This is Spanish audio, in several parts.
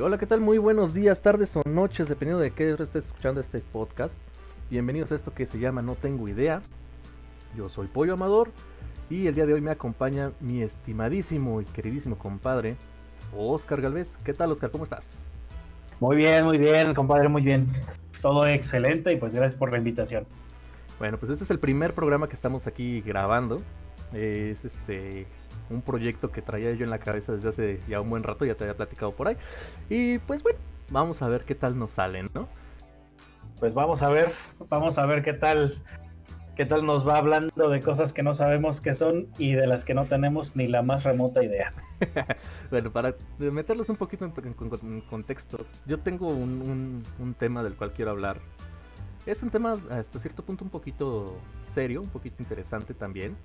hola, ¿qué tal? Muy buenos días, tardes o noches, dependiendo de qué hora estés escuchando este podcast. Bienvenidos a esto que se llama No Tengo Idea. Yo soy Pollo Amador y el día de hoy me acompaña mi estimadísimo y queridísimo compadre, Oscar Galvez. ¿Qué tal, Oscar? ¿Cómo estás? Muy bien, muy bien, compadre, muy bien. Todo excelente y pues gracias por la invitación. Bueno, pues este es el primer programa que estamos aquí grabando. Es este un proyecto que traía yo en la cabeza desde hace ya un buen rato, ya te había platicado por ahí. Y pues bueno, vamos a ver qué tal nos salen, ¿no? Pues vamos a ver, vamos a ver qué tal, qué tal nos va hablando de cosas que no sabemos qué son y de las que no tenemos ni la más remota idea. bueno, para meterlos un poquito en, contexto, yo tengo un, un tema del cual quiero hablar. Es un tema hasta cierto punto un poquito serio, un poquito interesante también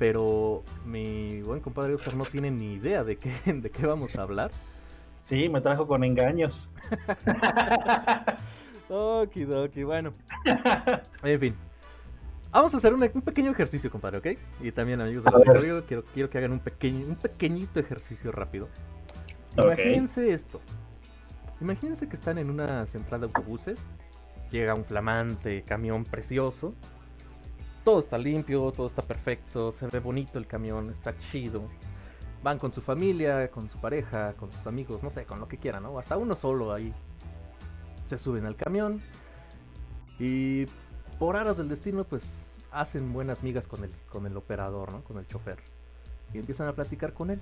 pero mi buen compadre Oscar no tiene ni idea de qué, de qué vamos a hablar. Sí, me trajo con engaños. Okidoki, bueno. En fin. Vamos a hacer un, pequeño ejercicio, compadre, ¿ok? Y también, amigos del auditorio, quiero, quiero que hagan un, pequeño, un pequeñito ejercicio rápido. Imagínense esto. Imagínense que están en una central de autobuses. Llega un flamante camión precioso todo está limpio, todo está perfecto, se ve bonito el camión, está chido. Van con su familia, con su pareja, con sus amigos, no sé, con lo que quieran, ¿no? Hasta uno solo ahí. Se suben al camión y por aras del destino, pues hacen buenas migas con el, con el operador, ¿no? Con el chofer. Y empiezan a platicar con él.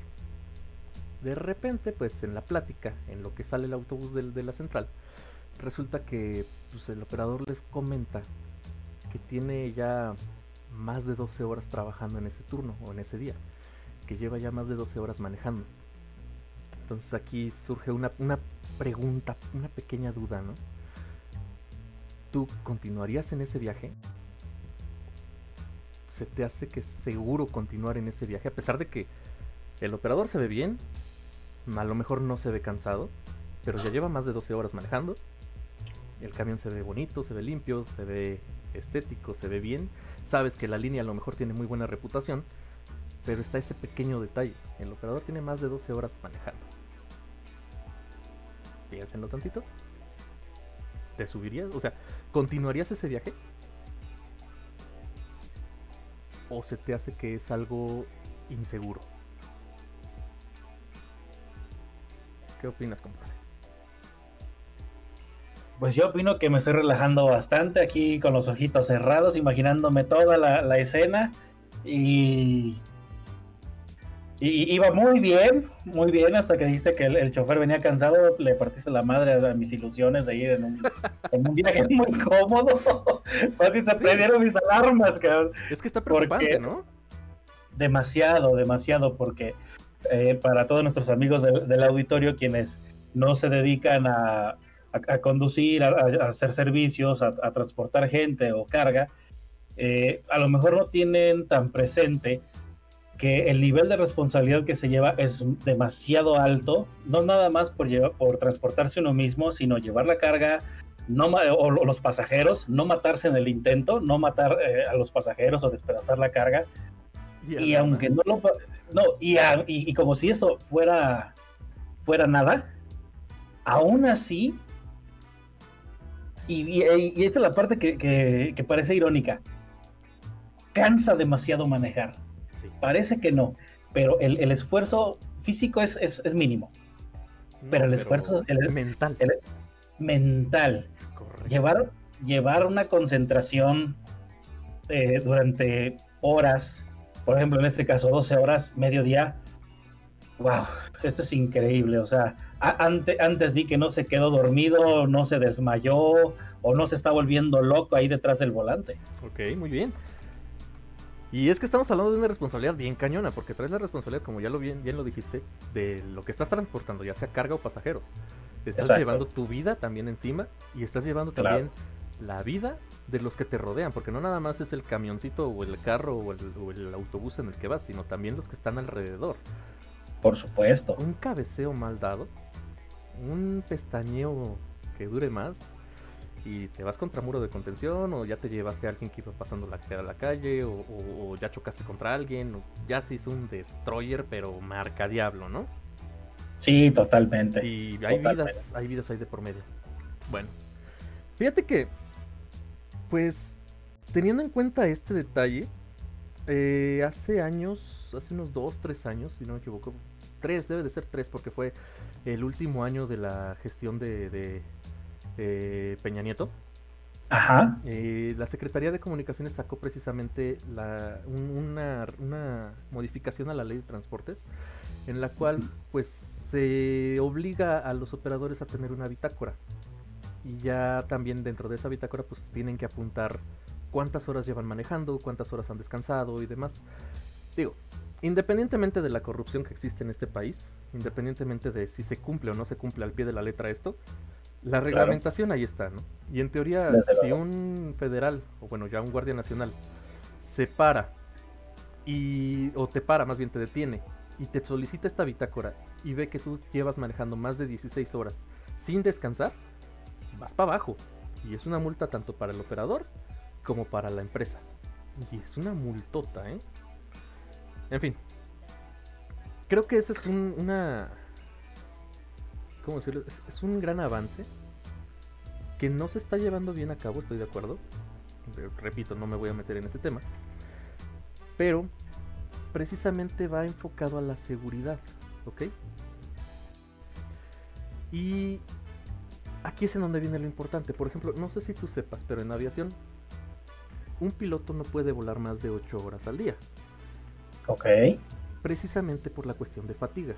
De repente, pues en la plática, en lo que sale el autobús de, la central, resulta que pues, el operador les comenta que tiene ya más de 12 horas trabajando en ese turno o en ese día, que lleva ya más de 12 horas manejando. Entonces aquí surge una, pregunta, una pequeña duda, ¿no? ¿Tú continuarías en ese viaje? ¿Se te hace que seguro continuar en ese viaje? A pesar de que el operador se ve bien, a lo mejor no se ve cansado, pero ya lleva más de 12 horas manejando. El camión se ve bonito, se ve limpio, se ve estético, se ve bien, sabes que la línea a lo mejor tiene muy buena reputación, pero está ese pequeño detalle, el operador tiene más de 12 horas manejando. Piénsenlo tantito. ¿Te subirías? O sea, ¿continuarías ese viaje? ¿O se te hace que es algo inseguro? ¿Qué opinas, compadre? Pues yo opino que me estoy relajando bastante aquí con los ojitos cerrados, imaginándome toda la, escena y, y, iba muy bien, muy bien hasta que dice que el, chofer venía cansado, le partiste la madre a mis ilusiones de ir en un, en un viaje muy cómodo. se prendieron mis alarmas, cabrón. Es que está preocupante, ¿no? Demasiado, demasiado, porque eh, para todos nuestros amigos del auditorio, quienes no se dedican a a, conducir, a, hacer servicios, a, transportar gente o carga, eh, a lo mejor no tienen tan presente que el nivel de responsabilidad que se lleva es demasiado alto, no nada más por, llevar, por transportarse uno mismo, sino llevar la carga, no o los pasajeros, no matarse en el intento, no matar eh, a los pasajeros o despedazar la carga. Y, aunque no lo... No, y, y, como si eso fuera, fuera nada, aún así y, esta es la parte que, parece irónica. Cansa demasiado manejar. Parece que no, pero el, esfuerzo físico es, es, mínimo. pero el esfuerzo el, mental. mental. Llevar, llevar una concentración eh, durante horas, por ejemplo, en este caso 12 horas, mediodía. Wow, esto es increíble. O sea, antes, antes di que no se quedó dormido, no se desmayó o no se está volviendo loco ahí detrás del volante. Ok, muy bien. Y es que estamos hablando de una responsabilidad bien cañona, porque traes la responsabilidad, como ya lo bien, bien lo dijiste, de lo que estás transportando, ya sea carga o pasajeros. Estás llevando tu vida también encima y estás llevando también la vida de los que te rodean, porque no nada más es el camioncito o el carro o el, o el autobús en el que vas, sino también los que están alrededor. Por supuesto. Un cabeceo mal dado un pestañeo que dure más y te vas contra muro de contención o ya te llevaste a alguien que iba pasando la, a la calle o, ya chocaste contra alguien o ya se hizo un destroyer pero marca diablo, ¿no? Sí, totalmente. Y hay vidas, hay vidas ahí de por medio. Bueno, fíjate que, pues, teniendo en cuenta este detalle, eh, hace años, hace unos dos, tres años, si no me equivoco, tres, debe de ser tres, porque fue el último año de la gestión de, eh, Peña Nieto. Ajá. Eh, la Secretaría de Comunicaciones sacó precisamente la, una, una, modificación a la ley de transportes en la cual pues se obliga a los operadores a tener una bitácora y ya también dentro de esa bitácora pues tienen que apuntar cuántas horas llevan manejando, cuántas horas han descansado y demás. Digo, independientemente de la corrupción que existe en este país, independientemente de si se cumple o no se cumple al pie de la letra esto, la reglamentación ahí está, ¿no? Y en teoría, si un federal, o bueno, ya un guardia nacional, se para y, o te para, más bien te detiene, y te solicita esta bitácora y ve que tú llevas manejando más de 16 horas sin descansar, vas para abajo. Y es una multa tanto para el operador como para la empresa. Y es una multota, ¿eh? En fin. Creo que eso es un, una... ¿Cómo decirlo? Es, un gran avance que no se está llevando bien a cabo, estoy de acuerdo. Repito, no me voy a meter en ese tema. Pero precisamente va enfocado a la seguridad, ¿ok? Y aquí es en donde viene lo importante. Por ejemplo, no sé si tú sepas, pero en aviación un piloto no puede volar más de 8 horas al día. Ok. Precisamente por la cuestión de fatiga.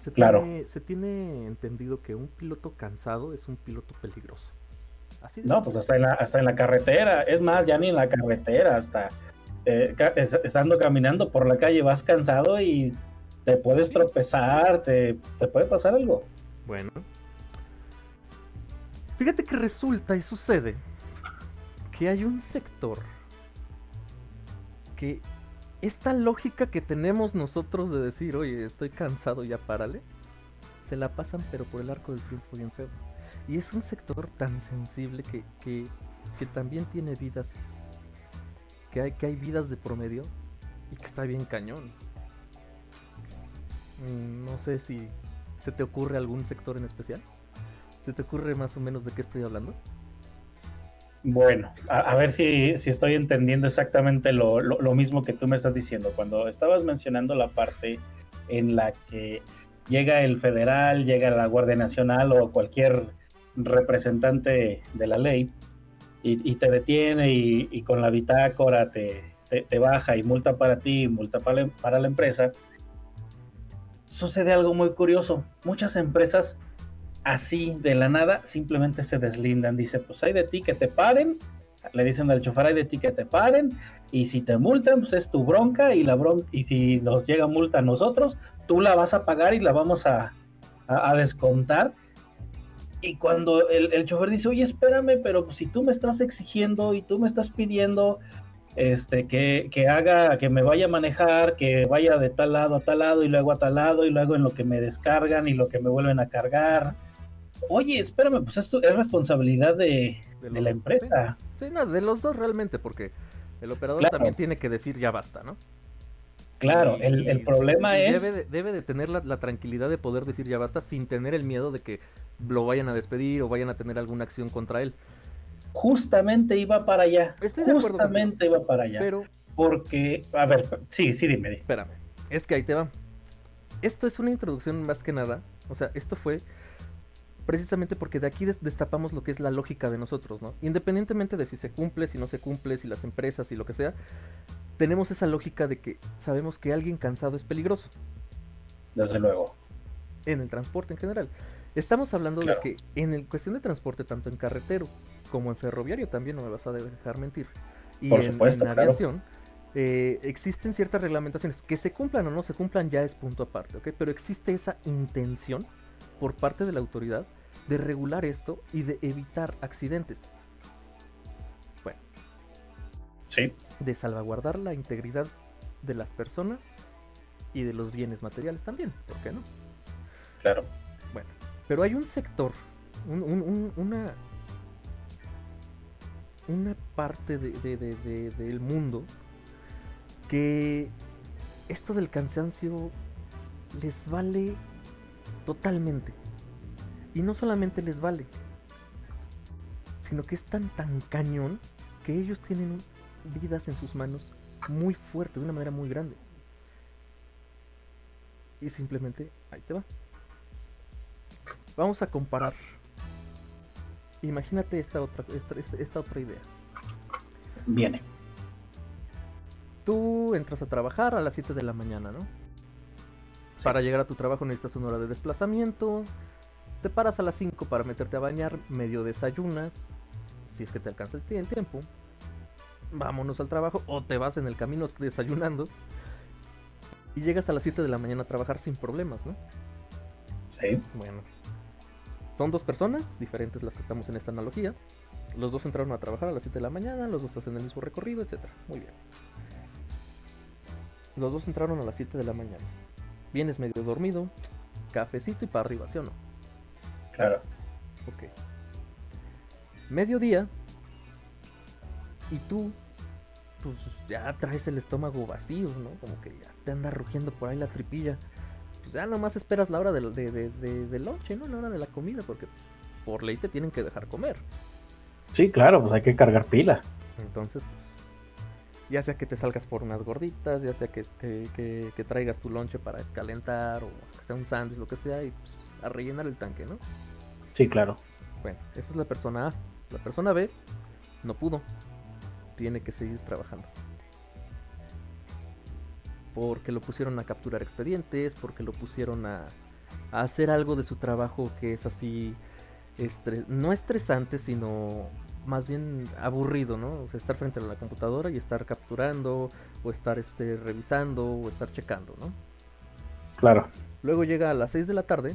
Se claro. Tiene, se tiene entendido que un piloto cansado es un piloto peligroso. Así no, pues hasta en, la, hasta en la carretera. Es más, ya ni en la carretera, hasta eh, estando caminando por la calle vas cansado y te puedes tropezar, te, te puede pasar algo. Bueno. Fíjate que resulta y sucede que hay un sector que esta lógica que tenemos nosotros de decir, oye, estoy cansado, ya párale, se la pasan pero por el arco del triunfo bien feo. Y es un sector tan sensible que, que, que también tiene vidas, que hay, que hay vidas de promedio y que está bien cañón. Mm, no sé si se te ocurre algún sector en especial. ¿Se te ocurre más o menos de qué estoy hablando? Bueno, a, ver si, estoy entendiendo exactamente lo, mismo que tú me estás diciendo. Cuando estabas mencionando la parte en la que llega el federal, llega la Guardia Nacional o cualquier representante de la ley y, te detiene y, con la bitácora te, baja y multa para ti, multa para la empresa, sucede algo muy curioso. Muchas empresas así de la nada simplemente se deslindan. Dice, pues hay de ti que te paren. Le dicen al chofer, hay de ti que te paren. Y si te multan, pues es tu bronca. Y, la bronca, y si nos llega multa a nosotros, tú la vas a pagar y la vamos a, descontar. Y cuando el, el, chofer dice, oye, espérame, pero si tú me estás exigiendo y tú me estás pidiendo este, que, que, haga, que me vaya a manejar, que vaya de tal lado a tal lado y luego a tal lado y luego en lo que me descargan y lo que me vuelven a cargar oye, espérame, pues esto es responsabilidad de, la empresa. Sí, no, de los dos realmente, porque el operador también tiene que decir ya basta, ¿no? Claro, el, problema es... Debe de, debe de tener la, tranquilidad de poder decir ya basta sin tener el miedo de que lo vayan a despedir o vayan a tener alguna acción contra él. Justamente iba para allá. Justamente iba para allá. Pero... Porque, a ver, sí, sí, dime. Espérame, es que ahí te va. Esto es una introducción más que nada. O sea, esto fue precisamente porque de aquí destapamos lo que es la lógica de nosotros, ¿no? Independientemente de si se cumple, si no se cumple, si las empresas y lo que sea, tenemos esa lógica de que sabemos que alguien cansado es peligroso. Desde luego. En el transporte en general. Estamos hablando de que en el cuestión de transporte, tanto en carretero como en ferroviario, también no me vas a dejar mentir. Y Por supuesto, en, aviación, eh, existen ciertas reglamentaciones. Que se cumplan o no se cumplan ya es punto aparte, ¿ok? Pero existe esa intención por parte de la autoridad de regular esto y de evitar accidentes. Bueno. Sí. De salvaguardar la integridad de las personas y de los bienes materiales también, ¿por qué no? Claro. Bueno, pero hay un sector, una, una parte del mundo que esto del cansancio les vale Totalmente. Y no solamente les vale, sino que es tan tan cañón que ellos tienen vidas en sus manos muy fuerte, de una manera muy grande. Y simplemente, ahí te va. Vamos a comparar. Imagínate esta otra, esta, otra idea. Viene. Tú entras a trabajar a las 7 de la mañana, ¿no? Para llegar a tu trabajo necesitas una hora de desplazamiento. Te paras a las 5 para meterte a bañar, medio desayunas, si es que te alcanza el tiempo vámonos al trabajo o te vas en el camino desayunando y llegas a las 7 de la mañana a trabajar sin problemas, ¿no? Sí. Bueno. Son dos personas diferentes las que estamos en esta analogía. Los dos entraron a trabajar a las 7 de la mañana, los dos hacen el mismo recorrido, etc. Muy bien. Los dos entraron a las 7 de la mañana. Vienes medio dormido, cafecito y para arriba, ¿sí o no? Claro. Ok. Mediodía, y tú, pues ya traes el estómago vacío, ¿no? Como que ya te anda rugiendo por ahí la tripilla. Pues ya nomás esperas la hora de, de, de, de noche, ¿no? La hora de la comida, porque por ley te tienen que dejar comer. Sí, claro, pues hay que cargar pila. Entonces, pues, ya sea que te salgas por unas gorditas, ya sea que, que, que, traigas tu lonche para calentar o que sea un sándwich, lo que sea, y pues a rellenar el tanque, ¿no? Sí, claro. Bueno, esa es la persona A. La persona B no pudo tiene que seguir trabajando. Porque lo pusieron a capturar expedientes, porque lo pusieron a, hacer algo de su trabajo que es así, no estresante, sino más bien aburrido, ¿no? O sea, estar frente a la computadora y estar capturando, o estar este, revisando, o estar checando, ¿no? Claro. Luego llega a las 6 de la tarde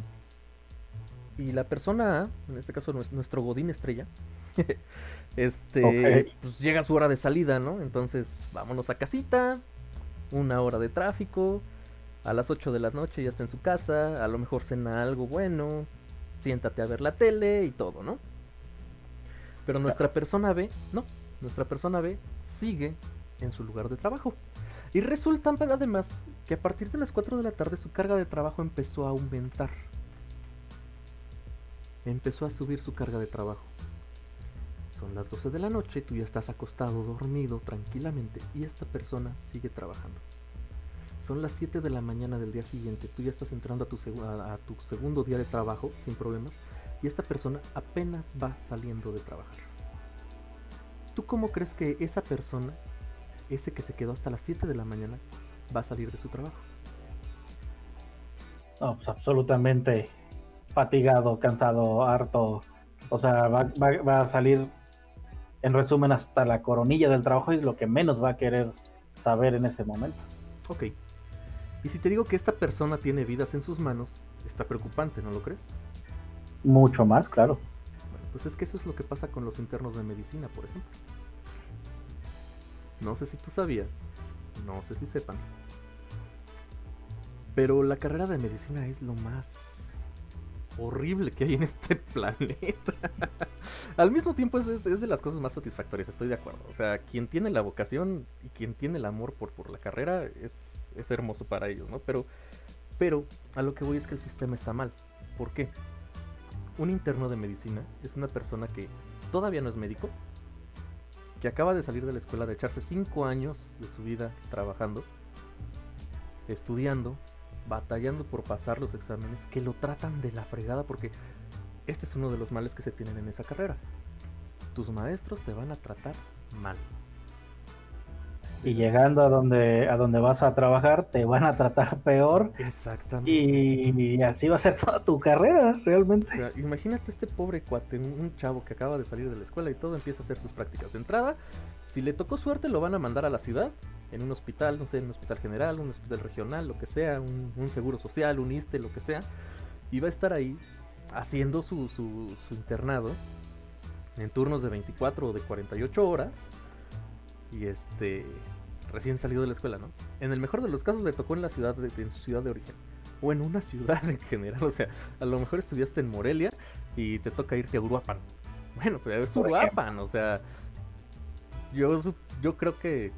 y la persona A, en este caso nuestro Godín estrella, este, pues llega su hora de salida, ¿no? Entonces, vámonos a casita, una hora de tráfico, a las 8 de la noche ya está en su casa, a lo mejor cena algo bueno, siéntate a ver la tele y todo, ¿no? Pero nuestra persona B, no, nuestra persona B sigue en su lugar de trabajo. Y resulta además que a partir de las 4 de la tarde su carga de trabajo empezó a aumentar. Empezó a subir su carga de trabajo. Son las 12 de la noche, tú ya estás acostado, dormido tranquilamente y esta persona sigue trabajando. Son las 7 de la mañana del día siguiente, tú ya estás entrando a tu, a tu segundo día de trabajo sin problemas y esta persona apenas va saliendo de trabajar. ¿Tú cómo crees que esa persona, ese que se quedó hasta las 7 de la mañana, va a salir de su trabajo? No, pues absolutamente fatigado, cansado, harto. O sea, va, va a salir en resumen, hasta la coronilla del trabajo es lo que menos va a querer saber en ese momento. Ok. Y si te digo que esta persona tiene vidas en sus manos, está preocupante, ¿no lo crees? Mucho más, claro. Pues es que eso es lo que pasa con los internos de medicina, por ejemplo. No sé si tú sabías, no sé si sepan, pero la carrera de medicina es lo más horrible que hay en este planeta. Al mismo tiempo es, de las cosas más satisfactorias, estoy de acuerdo. O sea, quien tiene la vocación y quien tiene el amor por, por la carrera es, es hermoso para ellos, ¿no? Pero, pero a lo que voy es que el sistema está mal. ¿Por qué? Un interno de medicina es una persona que todavía no es médico, que acaba de salir de la escuela de echarse 5 años de su vida trabajando, estudiando, batallando por pasar los exámenes, que lo tratan de la fregada porque este es uno de los males que se tienen en esa carrera. Tus maestros te van a tratar mal. Y llegando a donde, a donde vas a trabajar, te van a tratar peor. Exactamente. Y, así va a ser toda tu carrera, realmente. imagínate este pobre cuate, un chavo que acaba de salir de la escuela y todo empieza a hacer sus prácticas de entrada. Si le tocó suerte, lo van a mandar a la ciudad en un hospital, no sé, en un hospital general, un hospital regional, lo que sea, un, seguro social, un ISTE, lo que sea, y va a estar ahí haciendo su, su, internado en turnos de 24 o de 48 horas y este recién salido de la escuela, ¿no? En el mejor de los casos le tocó en la ciudad de, en su ciudad de origen o en una ciudad en general, o sea, a lo mejor estudiaste en Morelia y te toca irte a Uruapan. Bueno, pero es Uruapan, o sea, yo yo creo que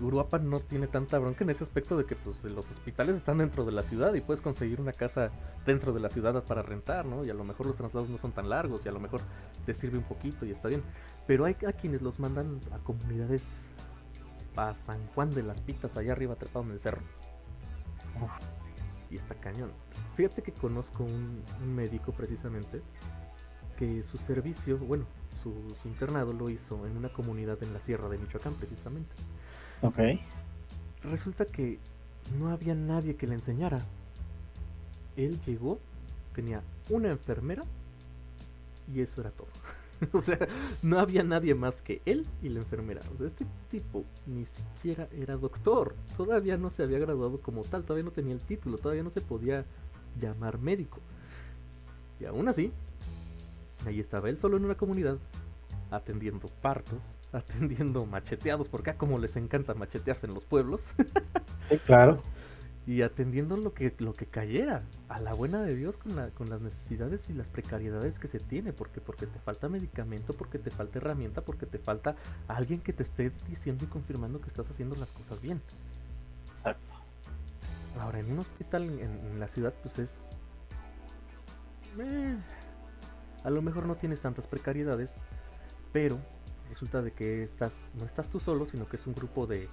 Uruapan no tiene tanta bronca en ese aspecto de que pues los hospitales están dentro de la ciudad y puedes conseguir una casa dentro de la ciudad para rentar, ¿no? Y a lo mejor los traslados no son tan largos y a lo mejor te sirve un poquito y está bien. Pero hay a quienes los mandan a comunidades a San Juan de las Pitas, allá arriba trepado en el cerro. Y está cañón. Fíjate que conozco un, médico precisamente que su servicio, bueno, su, internado lo hizo en una comunidad en la sierra de Michoacán precisamente. Ok. Resulta que no había nadie que le enseñara. Él llegó, tenía una enfermera y eso era todo. o sea, no había nadie más que él y la enfermera. O sea, este tipo ni siquiera era doctor. Todavía no se había graduado como tal, todavía no tenía el título, todavía no se podía llamar médico. Y aún así, ahí estaba él solo en una comunidad, atendiendo partos, atendiendo macheteados, porque como les encanta machetearse en los pueblos. sí, claro y atendiendo lo que, lo que cayera, a la buena de Dios con, la, con las necesidades y las precariedades que se tiene, porque, porque te falta medicamento, porque te falta herramienta, porque te falta alguien que te esté diciendo y confirmando que estás haciendo las cosas bien. Exacto. Ahora, en un hospital en, la ciudad, pues es... Eh, a lo mejor no tienes tantas precariedades, pero resulta de que estás, no estás tú solo, sino que es un grupo de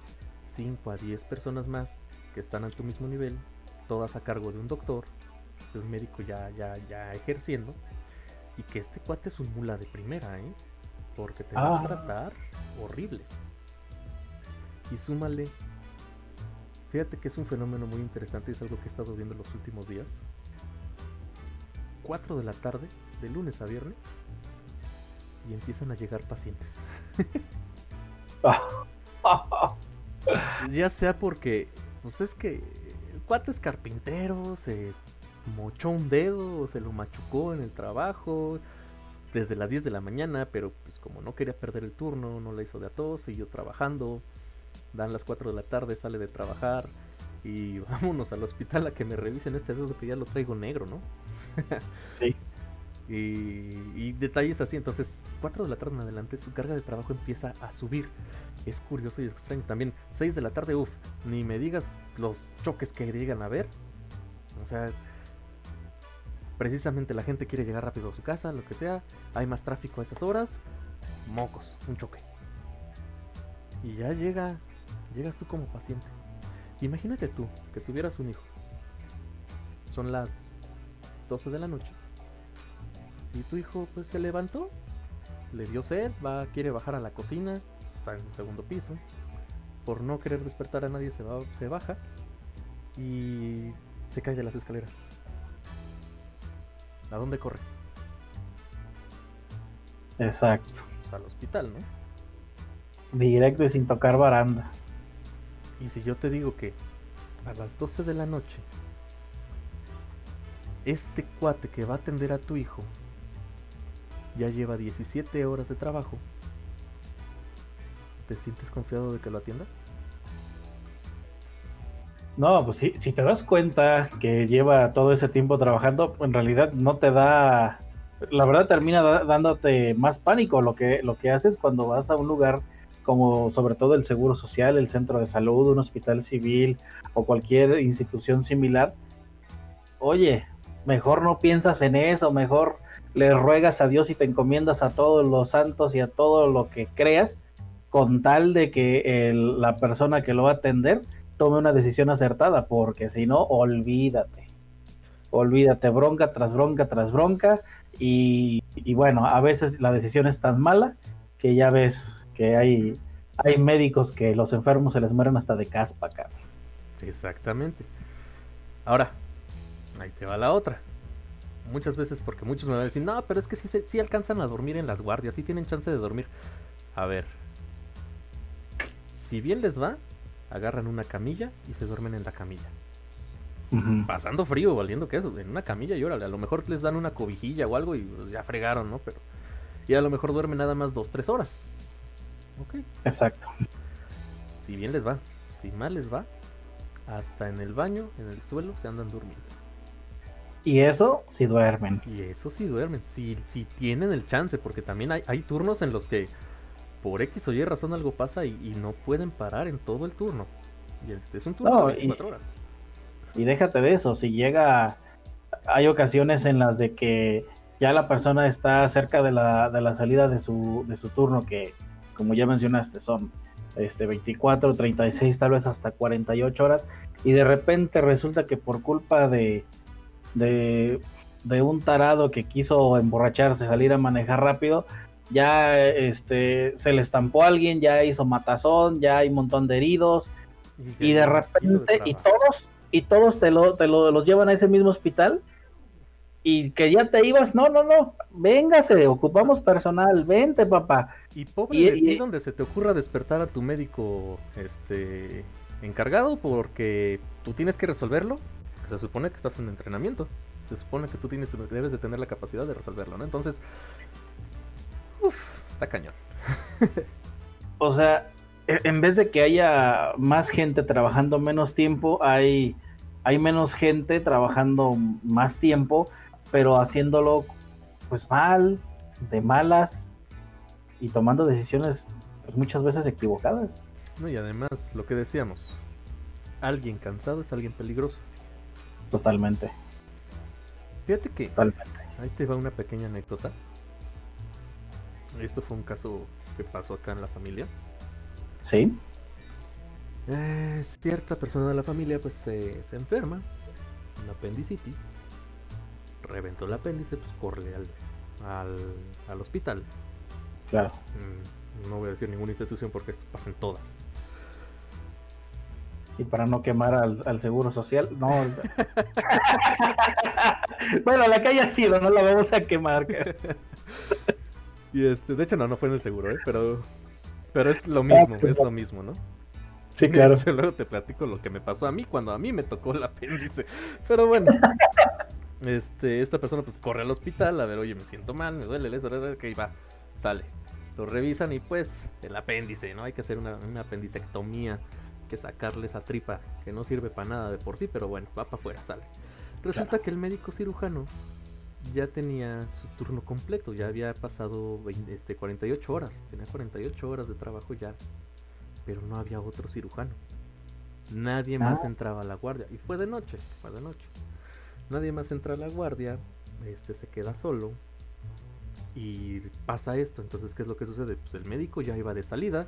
5 a 10 personas más que están a tu mismo nivel, todas a cargo de un doctor, de un médico ya, ya, ya ejerciendo, y que este cuate es un mula de primera, ¿eh? Porque te va a ah. tratar horrible. Y súmale, fíjate que es un fenómeno muy interesante, es algo que he estado viendo en los últimos días. 4 de la tarde, de lunes a viernes, y empiezan a llegar pacientes. ya sea porque pues es que el cuate es carpintero, se mochó un dedo, se lo machucó en el trabajo desde las 10 de la mañana, pero pues como no quería perder el turno, no la hizo de a todos, siguió trabajando. Dan las 4 de la tarde, sale de trabajar y vámonos al hospital a que me revisen este dedo que ya lo traigo negro, ¿no? sí. Y, detalles así, entonces 4 de la tarde en adelante su carga de trabajo empieza a subir. Es curioso y extraño. También 6 de la tarde, uff, ni me digas los choques que llegan a ver. O sea, precisamente la gente quiere llegar rápido a su casa, lo que sea. Hay más tráfico a esas horas. Mocos, un choque. Y ya llega, llegas tú como paciente. Imagínate tú que tuvieras un hijo. Son las 12 de la noche y tu hijo pues se levantó, le dio sed, va, quiere bajar a la cocina, está en el segundo piso. Por no querer despertar a nadie se, va, se baja y se cae de las escaleras. ¿A dónde corres? Exacto. Pues, al hospital, ¿no? Directo y sin tocar baranda. Y si yo te digo que a las 12 de la noche, este cuate que va a atender a tu hijo ya lleva 17 horas de trabajo, ¿te sientes confiado de que lo atienda? No, pues si, si te das cuenta que lleva todo ese tiempo trabajando, en realidad no te da, la verdad termina dándote más pánico lo que, lo que haces cuando vas a un lugar como sobre todo el Seguro Social, el Centro de Salud, un hospital civil o cualquier institución similar. Oye, mejor no piensas en eso, mejor le ruegas a Dios y te encomiendas a todos los santos y a todo lo que creas, con tal de que la persona que lo va a atender tome una decisión acertada, porque si no, olvídate. Olvídate, bronca tras bronca tras bronca. Y, bueno, a veces la decisión es tan mala que ya ves que hay, hay médicos que los enfermos se les mueren hasta de caspa, cara. Exactamente. Ahora, ahí te va la otra muchas veces porque muchos me van a decir, no, pero es que sí, alcanzan a dormir en las guardias, sí tienen chance de dormir. A ver, si bien les va, agarran una camilla y se duermen en la camilla. Pasando frío, valiendo que eso, en una camilla y órale, a lo mejor les dan una cobijilla o algo y pues, ya fregaron, ¿no? Pero y a lo mejor duermen nada más dos, tres horas. Ok. Exacto. Si bien les va, si mal les va, hasta en el baño, en el suelo, se andan durmiendo. Y eso si duermen. Y eso sí duermen, si, si tienen el chance, porque también hay, hay turnos en los que por X o Y razón algo pasa y, no pueden parar en todo el turno. Y este es un turno de 24 horas. Y déjate de eso, si llega, hay ocasiones en las de que ya la persona está cerca de la, de la salida de su, de su turno, que como ya mencionaste, son este, 24, 36, tal vez hasta 48 horas, y de repente resulta que por culpa de, de, de un tarado que quiso emborracharse, salir a manejar rápido, ya este, se le estampó a alguien, ya hizo matazón, ya hay un montón de heridos, y, de repente, y todos, y todos te, lo, te lo, los llevan a ese mismo hospital, y que ya te ibas, no, no, no, véngase, ocupamos personal, vente papá. Y pobre y, de ti donde se te ocurra despertar a tu médico este encargado porque tú tienes que resolverlo, se supone que estás en entrenamiento, se supone que tú tienes, debes de tener la capacidad de resolverlo, ¿no? Entonces, uff, está cañón. o sea, e, en vez de que haya más gente trabajando menos tiempo, hay, hay menos gente trabajando más tiempo pero haciéndolo pues mal, de malas y tomando decisiones pues, muchas veces equivocadas. No, y además, lo que decíamos, alguien cansado es alguien peligroso. Totalmente. Fíjate que Totalmente. ahí te va una pequeña anécdota. Esto fue un caso que pasó acá en la familia. Sí. Eh, cierta persona de la familia pues se, se enferma, una apendicitis reventó el apéndice, pues corre al, al, hospital. Claro. Mm, no voy a decir ninguna institución porque esto pasa en todas. Y para no quemar al, seguro social, no. bueno, la que haya sido, no la vamos a quemar. y este, de hecho no, no fue en el seguro, ¿eh? pero, pero es lo mismo, es lo mismo, ¿no? Sí, claro. Yo luego te platico lo que me pasó a mí cuando a mí me tocó el apéndice. Pero bueno, este, esta persona pues corre al hospital a ver, oye, me siento mal, me duele, que va, sale. Lo revisan y pues el apéndice, ¿no? Hay que hacer una, apendicectomía, que sacarle esa tripa, que no sirve para nada de por sí, pero bueno, va para afuera, sale. Resulta que el médico cirujano ya tenía su turno completo, ya había pasado este, 48 horas, tenía 48 horas de trabajo ya, pero no había otro cirujano. Nadie más ah. entraba a la guardia y fue de noche, fue de noche. Nadie más entra a la guardia, este se queda solo y pasa esto. Entonces, ¿qué es lo que sucede? Pues el médico ya iba de salida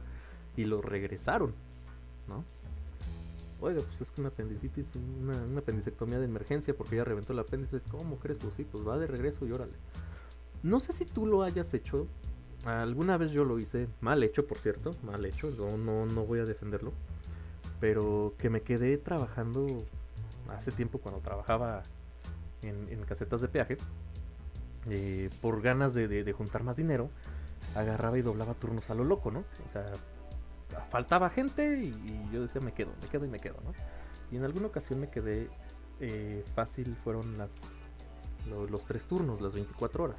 y lo regresaron, ¿no? Oiga, pues es que una apendicitis, una, apendicectomía de emergencia porque ya reventó el apéndice. ¿Cómo crees? Pues sí, pues va de regreso y órale. No sé si tú lo hayas hecho. Alguna vez yo lo hice, mal hecho, por cierto, mal hecho, no, no, no voy a defenderlo. Pero que me quedé trabajando hace tiempo cuando trabajaba en, casetas de peaje, eh, por ganas de, juntar más dinero, agarraba y doblaba turnos a lo loco, ¿no? O sea, faltaba gente y, yo decía, me quedo, me quedo y me quedo, ¿no? Y en alguna ocasión me quedé eh, fácil, fueron las los, tres turnos, las 24 horas.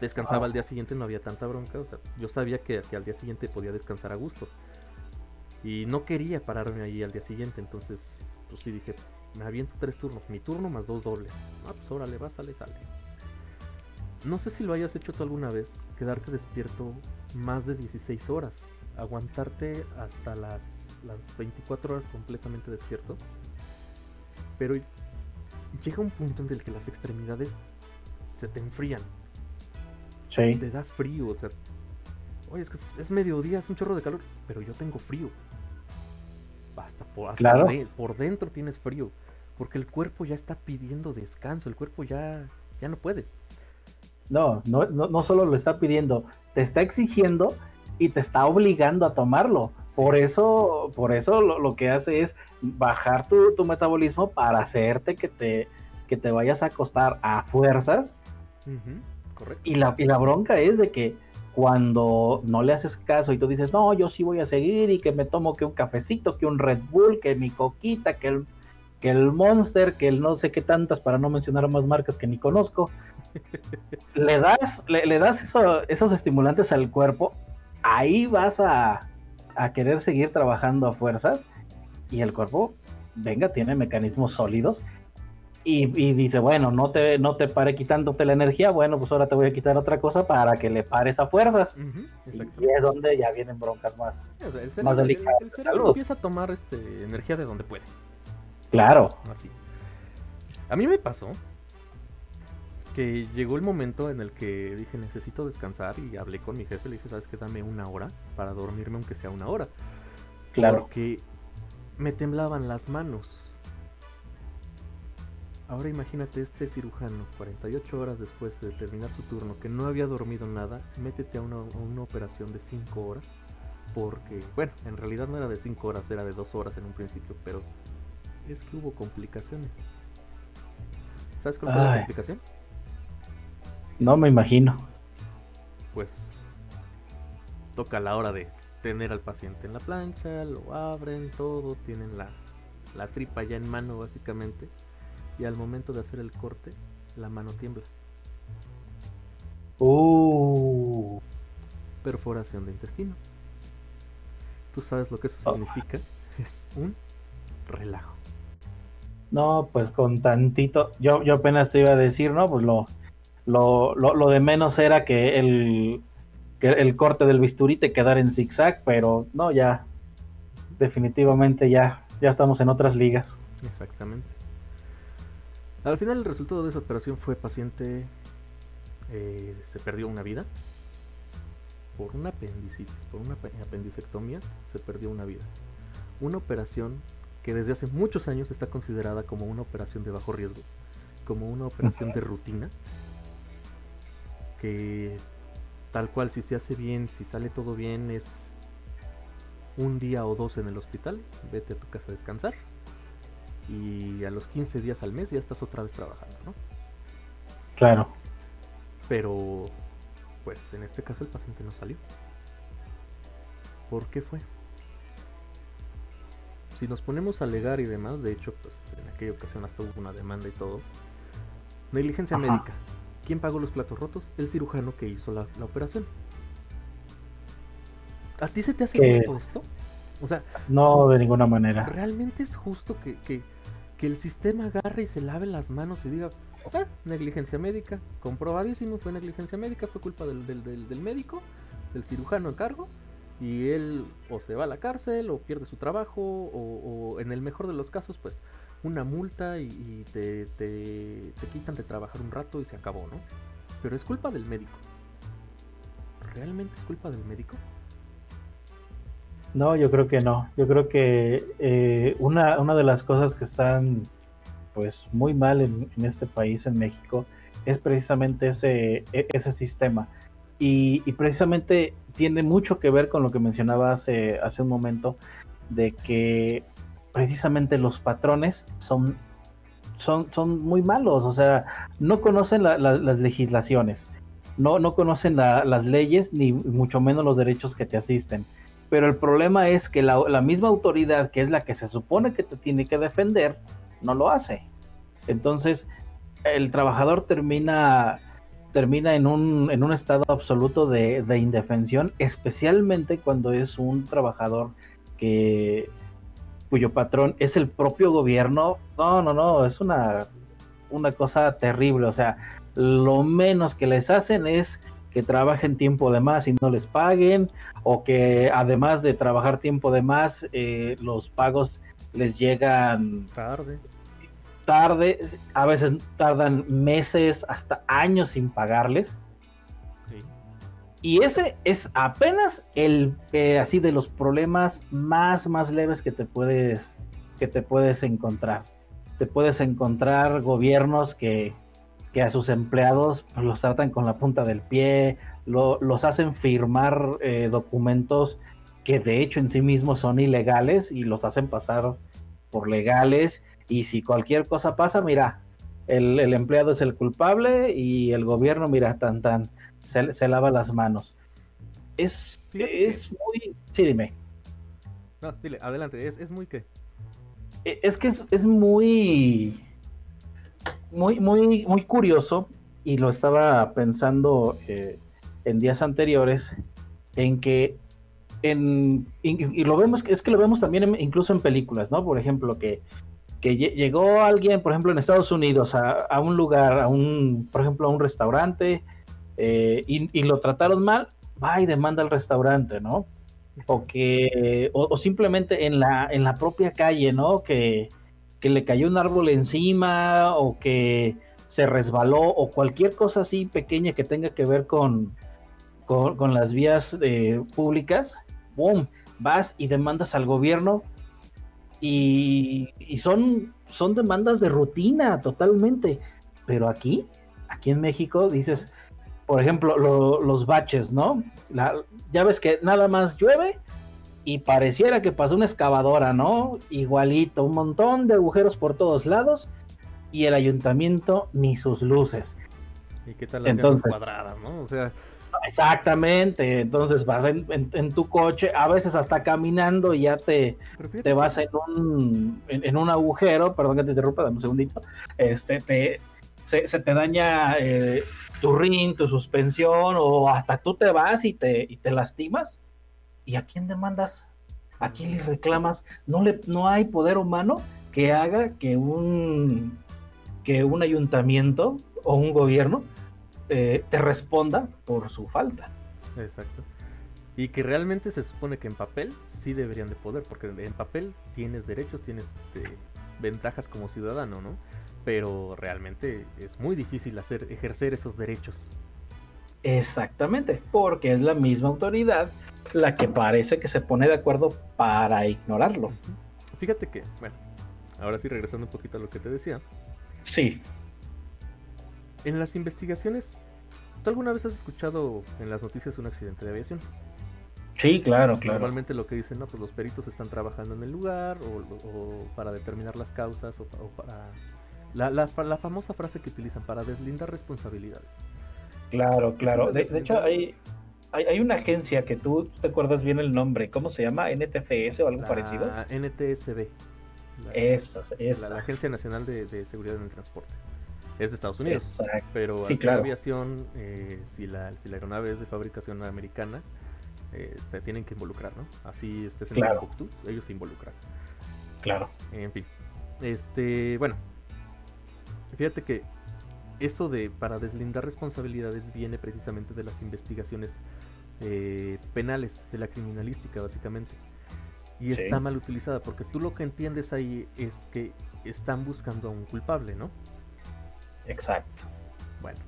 Descansaba al día siguiente, no había tanta bronca, o sea, yo sabía que, que al día siguiente podía descansar a gusto. Y no quería pararme ahí al día siguiente, entonces, pues sí dije, me aviento tres turnos, mi turno más dos dobles. Ah, pues órale, va, sale, sale. No sé si lo hayas hecho tú alguna vez, quedarte despierto más de 16 horas, aguantarte hasta las, las 24 horas completamente despierto. Pero llega un punto en el que las extremidades se te enfrían. Sí. Te da frío, o sea, oye, es que es mediodía, es un chorro de calor, pero yo tengo frío hasta, por, por dentro tienes frío, porque el cuerpo ya está pidiendo descanso, el cuerpo ya, ya no puede. No, no, no, solo lo está pidiendo, te está exigiendo y te está obligando a tomarlo. Por eso, por eso lo, que hace es bajar tu, metabolismo para hacerte que te, que te vayas a acostar a fuerzas. Y, la, y la bronca es de que cuando no le haces caso y tú dices, no, yo sí voy a seguir y que me tomo que un cafecito, que un Red Bull, que mi coquita, que el, que el Monster, que el no sé qué tantas, para no mencionar más marcas que ni conozco, le das, le, das esos estimulantes al cuerpo, ahí vas a, a querer seguir trabajando a fuerzas y el cuerpo, venga, tiene mecanismos sólidos Y, dice, bueno, no te, no te pare quitándote la energía, bueno, pues ahora te voy a quitar otra cosa para que le pares a fuerzas. y, es donde ya vienen broncas más, más delicadas. El, cerebro empieza a tomar este, energía de donde puede. Claro. Así. A mí me pasó que llegó el momento en el que dije necesito descansar y hablé con mi jefe, le dije, ¿sabes qué? Dame una hora para dormirme aunque sea una hora. Claro. Porque me temblaban las manos Ahora imagínate este cirujano, 48 horas después de terminar su turno, que no había dormido nada, métete a una, operación de 5 horas, porque, bueno, en realidad no era de 5 horas, era de 2 horas en un principio, pero es que hubo complicaciones. ¿Sabes cuál fue la complicación? No me imagino. Pues toca la hora de tener al paciente en la plancha, lo abren, todo, tienen la, la tripa ya en mano básicamente y al momento de hacer el corte, la mano tiembla. Uh. Perforación de intestino. Tú sabes lo que eso oh. significa. Es un relajo. No, pues con tantito. Yo, yo apenas te iba a decir, ¿no? Pues lo, lo, lo, de menos era que el, que el corte del bisturí te quedara en zigzag, pero no, ya. Definitivamente ya, ya estamos en otras ligas. Exactamente. Al final el resultado de esa operación fue paciente eh, se perdió una vida por una apendicitis, por una apendicectomía se perdió una vida. Una operación que desde hace muchos años está considerada como una operación de bajo riesgo, como una operación de rutina, que tal cual si se hace bien, si sale todo bien, es un día o dos en el hospital, vete a tu casa a descansar y a los 15 días al mes ya estás otra vez trabajando, ¿no? Claro. Pero, pues en este caso el paciente no salió. ¿Por qué fue? Si nos ponemos a alegar y demás, de hecho, pues en aquella ocasión hasta hubo una demanda y todo. Negligencia médica. ¿Quién pagó los platos rotos? El cirujano que hizo la, operación. ¿A ti se te hace justo esto? O sea, no de ninguna manera. ¿Realmente es justo que, que, que el sistema agarre y se lave las manos y diga, ah, negligencia médica, comprobadísimo, fue negligencia médica, fue culpa del, del, médico, del cirujano en cargo, y él o se va a la cárcel o pierde su trabajo, o, en el mejor de los casos, pues una multa y, te, te, te quitan de trabajar un rato y se acabó, ¿no? Pero es culpa del médico. ¿Realmente es culpa del médico? No, yo creo que no. Yo creo que eh, una, una, de las cosas que están pues muy mal en, este país, en México, es precisamente ese, e, ese sistema. Y, precisamente tiene mucho que ver con lo que mencionaba hace, hace un momento, de que precisamente los patrones son, son, son muy malos, o sea, no conocen las legislaciones, no, no conocen las leyes, ni mucho menos los derechos que te asisten pero el problema es que la, misma autoridad, que es la que se supone que te tiene que defender, no lo hace. Entonces, el trabajador termina, termina en, un, en un estado absoluto de, indefensión, especialmente cuando es un trabajador que cuyo patrón es el propio gobierno. No, no, no, es una, una cosa terrible. O sea, lo menos que les hacen es que trabajen tiempo de más y no les paguen, o que además de trabajar tiempo de más, eh, los pagos les llegan tarde. Tarde, a veces tardan meses, hasta años sin pagarles. Y ese es apenas el eh, así de los problemas más más leves que te puedes que te puedes encontrar. Te puedes encontrar gobiernos que que a sus empleados pues, los tratan con la punta del pie, los hacen firmar eh, documentos que de hecho en sí mismos son ilegales y los hacen pasar por legales y si cualquier cosa pasa, mira, el, empleado es el culpable y el gobierno, mira, tan tan, se, lava las manos. Es, es muy... Sí, dime. No, dile, adelante, es, es muy qué. E, es que es, es muy muy, muy, muy curioso y lo estaba pensando eh, en días anteriores, en que en, y, lo vemos, es que lo vemos también incluso en películas, ¿no? Por ejemplo, que que llegó alguien, por ejemplo, en Estados Unidos a, un lugar, a un, por ejemplo, a un restaurante eh, y, lo trataron mal, va y demanda al restaurante, ¿no? O que, o, simplemente en la, en la propia calle, ¿no? Que, que le cayó un árbol encima o que se resbaló o cualquier cosa así pequeña que tenga que ver con, con, las vías eh, públicas, ¡boom! Vas y demandas al gobierno y, son, son demandas de rutina totalmente. Pero aquí, aquí en México, dices, por ejemplo, los baches, ¿no? ya ves que nada más llueve y pareciera que pasó una excavadora, ¿no? Igualito, un montón de agujeros por todos lados y el ayuntamiento ni sus luces. ¿Y qué tal las Entonces, cuadradas, no? O sea, Exactamente, entonces vas en, tu coche, a veces hasta caminando y ya te, te vas en un, en, un agujero, perdón que te interrumpa, dame un segundito, este, te, se, te daña eh, tu rin, tu suspensión o hasta tú te vas y te, y te lastimas. ¿Y a quién demandas? ¿A quién le reclamas? No, le, no hay poder humano que haga que un, que un ayuntamiento o un gobierno eh, te responda por su falta. Exacto. Y que realmente se supone que en papel sí deberían de poder, porque en papel tienes derechos, tienes este, ventajas como ciudadano, ¿no? Pero realmente es muy difícil hacer, ejercer esos derechos. Exactamente, porque es la misma autoridad la que parece que se pone de acuerdo para ignorarlo. Fíjate que, bueno, ahora sí regresando un poquito a lo que te decía. Sí en las investigaciones, ¿tú alguna vez has escuchado en las noticias un accidente de aviación? Sí, claro, claro. Normalmente lo que dicen, no, pues los peritos están trabajando en el lugar o, para determinar las causas o, para... La, la, famosa frase que utilizan para deslindar responsabilidades. Claro, claro. De, hecho, hay, hay, una agencia que tú te acuerdas bien el nombre. ¿Cómo se llama? ¿NTFS o algo parecido? NTSB. esa, esa. La, Agencia Nacional de, de Seguridad en el Transporte es de Estados Unidos. Pero sí, claro. la aviación, eh, si, la, si la aeronave es de fabricación americana, eh, se tienen que involucrar, ¿no? Así estés en claro. ellos se involucran. Claro. En fin. Este, bueno. Fíjate que eso de para deslindar responsabilidades viene precisamente de las investigaciones eh, penales, de la criminalística, básicamente. Y está mal utilizada, porque tú lo que entiendes ahí es que están buscando a un culpable, ¿no? Exacto. Bueno,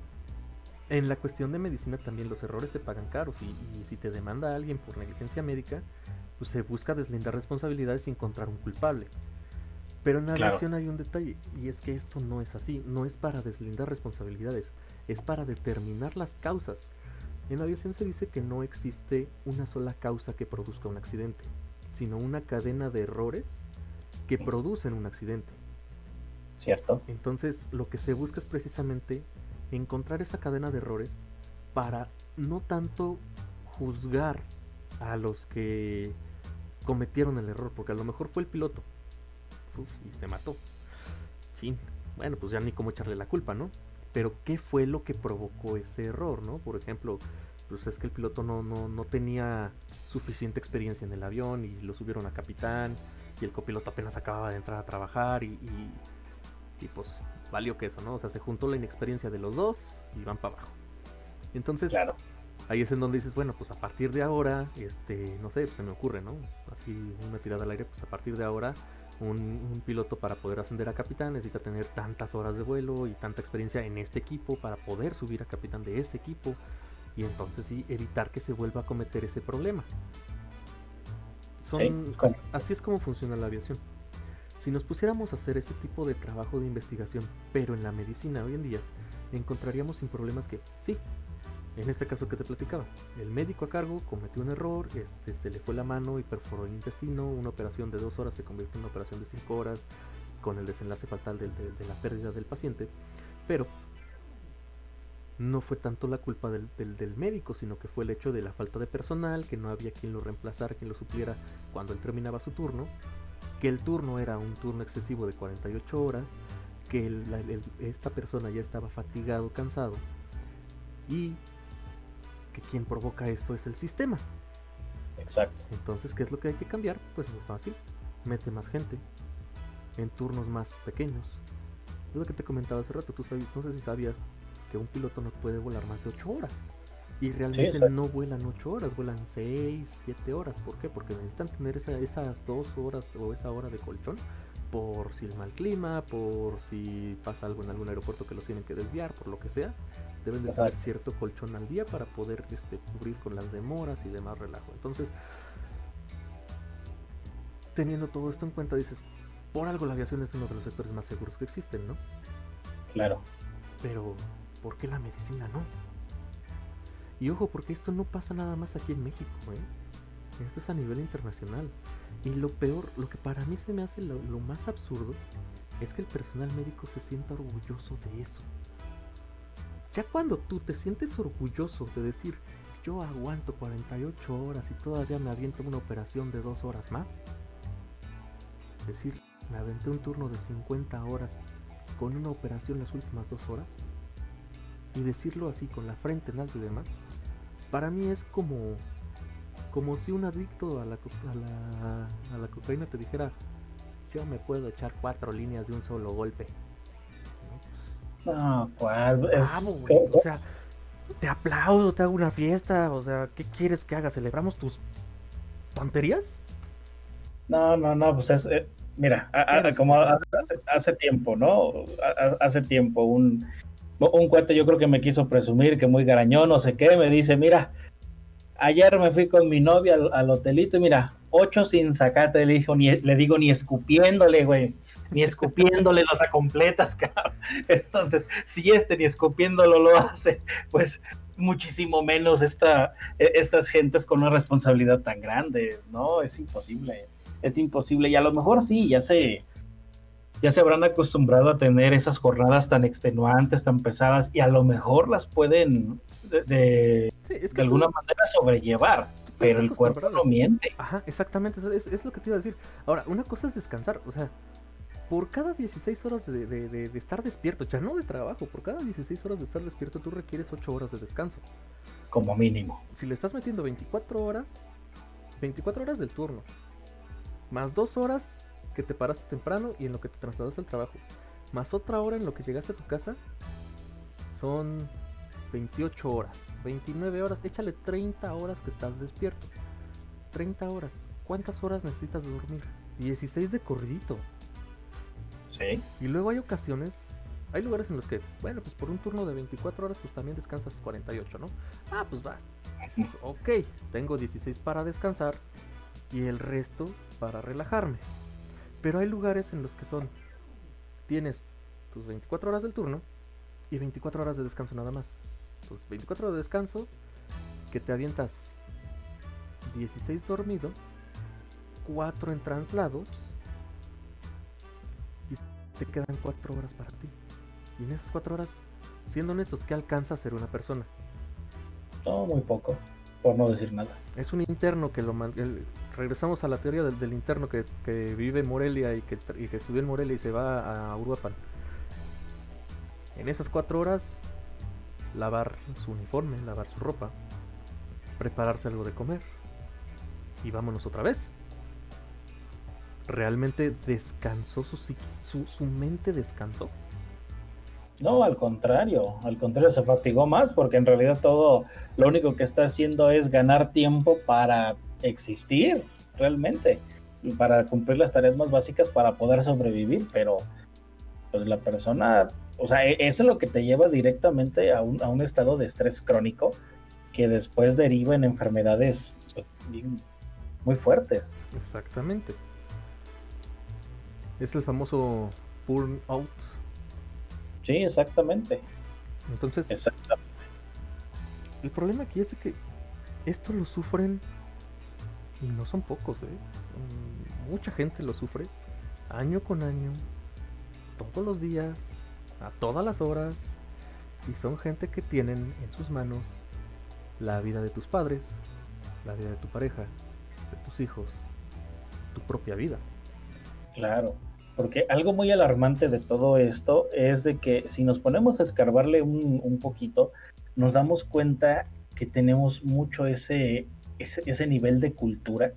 en la cuestión de medicina también los errores se pagan caros y, si te demanda a alguien por negligencia médica, pues se busca deslindar responsabilidades y encontrar un culpable. Pero en la aviación hay un detalle y es que esto no es así, no es para deslindar responsabilidades, es para determinar las causas. En la aviación se dice que no existe una sola causa que produzca un accidente, sino una cadena de errores que producen un accidente. ¿cierto? Entonces lo que se busca es precisamente encontrar esa cadena de errores para no tanto juzgar a los que cometieron el error, porque a lo mejor fue el piloto y se mató. Sí, bueno, pues ya ni cómo echarle la culpa, ¿no? Pero ¿qué fue lo que provocó ese error, no? Por ejemplo, pues es que el piloto no, no, no tenía suficiente experiencia en el avión y lo subieron a capitán y el copiloto apenas acababa de entrar a trabajar y y pues valió que eso, ¿no? O sea, se juntó la inexperiencia de los dos y van para abajo. Entonces, ahí es en donde dices, bueno, pues a partir de ahora, este, no sé, pues se me ocurre, ¿no? Así una tirada al aire, pues a partir de ahora, un, piloto para poder ascender a capitán necesita tener tantas horas de vuelo y tanta experiencia en este equipo para poder subir a capitán de ese equipo y entonces sí evitar que se vuelva a cometer ese problema. Son, así es como funciona la aviación. Si nos pusiéramos a hacer ese tipo de trabajo de investigación, pero en la medicina hoy en día, encontraríamos sin problemas que, sí, en este caso que te platicaba, el médico a cargo cometió un error, este, se le fue la mano y perforó el intestino, una operación de dos horas se convirtió en una operación de cinco horas, con el desenlace fatal de, la pérdida del paciente, pero no fue tanto la culpa del, médico, sino que fue el hecho de la falta de personal, que no había quien lo reemplazara, quien lo supliera cuando él terminaba su turno, que el turno era un turno excesivo de 48 horas, que esta persona ya estaba fatigado, cansado, y que quien provoca esto es el sistema. Exacto. Entonces, ¿qué es lo que hay que cambiar? Pues muy fácil, mete más gente. en turnos más pequeños. Es lo que te comentaba hace rato, tú sabes, no sé si sabías que un piloto no puede volar más de 8 horas. Y realmente no vuelan 8 horas, vuelan 6, 7 horas. ¿Por qué? Porque necesitan tener esas 2 horas o esa hora de colchón por si el mal clima, por si pasa algo en algún aeropuerto que los tienen que desviar, por lo que sea. Deben de tener cierto colchón al día para poder este, cubrir con las demoras y demás relajo. Entonces, teniendo todo esto en cuenta, dices, por algo la aviación es uno de los sectores más seguros que existen, ¿no? Claro. Pero, ¿por qué la medicina no? Y ojo, porque esto no pasa nada más aquí en México, ¿eh? Esto es a nivel internacional. Y lo peor, lo que para mí se me hace lo, más absurdo, es que el personal médico se sienta orgulloso de eso. Ya cuando tú te sientes orgulloso de decir, yo aguanto 48 horas y todavía me aviento una operación de 2 horas más, decir, me aventé un turno de 50 horas con una operación las últimas 2 horas, y decirlo así con la frente en alto y demás, para mí es como como si un adicto a la, a la, cocaína te dijera, yo me puedo echar cuatro líneas de un solo golpe. No, ¿cuál? o sea, te aplaudo, te hago una fiesta, o sea, ¿qué quieres que haga? ¿Celebramos tus tonterías? No, no, no, pues es, eh, mira, como hace, tiempo, ¿no? hace tiempo, un, un cuate yo creo que me quiso presumir que muy garañón, no sé qué, me dice, mira, ayer me fui con mi novia al, hotelito y mira, ocho sin sacate, le, dijo, ni, le digo ni escupiéndole, güey. Ni escupiéndole los completas, cabrón. Entonces, si este ni escupiéndolo lo hace, pues muchísimo menos esta, e, estas gentes con una responsabilidad tan grande, ¿no? Es imposible, es imposible. Y a lo mejor sí, ya se, ya se habrán acostumbrado a tener esas jornadas tan extenuantes, tan pesadas, y a lo mejor las pueden de, de alguna manera sobrellevar, pero el cuerpo no miente. Ajá, exactamente, es, lo que te iba a decir. Ahora, una cosa es descansar, o sea, por cada 16 horas de, estar despierto, ya no de trabajo, por cada 16 horas de estar despierto tú requieres 8 horas de descanso. Como mínimo. Si le estás metiendo 24 horas, 24 horas del turno, más 2 horas que te paraste temprano y en lo que te trasladas al trabajo, más otra hora en lo que llegaste a tu casa, son 28 horas, 29 horas, échale 30 horas que estás despierto. 30 horas. ¿Cuántas horas necesitas dormir? 16 de corridito. Sí. Y luego hay ocasiones, hay lugares en los que, bueno, pues por un turno de 24 horas, pues también descansas 48, ¿no? Ah, pues va. ok, tengo 16 para descansar y el resto para relajarme. Pero hay lugares en los que son, tienes tus 24 horas del turno y 24 horas de descanso nada más. 24 de descanso, que te avientas 16 dormido, 4 en traslados te quedan 4 horas para ti. Y en esas 4 horas, siendo honestos, ¿qué alcanza a ser una persona? No, muy poco, por no decir nada. Es un interno que lo regresamos a la teoría del, interno que, vive en Morelia y que, y que estudió en Morelia y se va a Uruapan. En esas 4 horas lavar su uniforme, lavar su ropa, prepararse algo de comer y vámonos otra vez. ¿Realmente descansó su, su, su mente descansó? No, al contrario, al contrario, se fatigó más porque en realidad todo lo único que está haciendo es ganar tiempo para existir, realmente, para cumplir las tareas más básicas para poder sobrevivir, pero pues la persona o sea, e, eso es lo que te lleva directamente a un, a un estado de estrés crónico que después deriva en enfermedades pues, muy fuertes. Exactamente. Es el famoso burnout. Sí, exactamente. Entonces, exactamente. el problema aquí es que esto lo sufren y no son pocos, ¿eh? mucha gente lo sufre año con año, todos los días, a todas las horas y son gente que tienen en sus manos la vida de tus padres, la vida de tu pareja, de tus hijos, tu propia vida. Claro, porque algo muy alarmante de todo esto es de que si nos ponemos a escarbarle un, poquito, nos damos cuenta que tenemos mucho ese, ese, ese nivel de cultura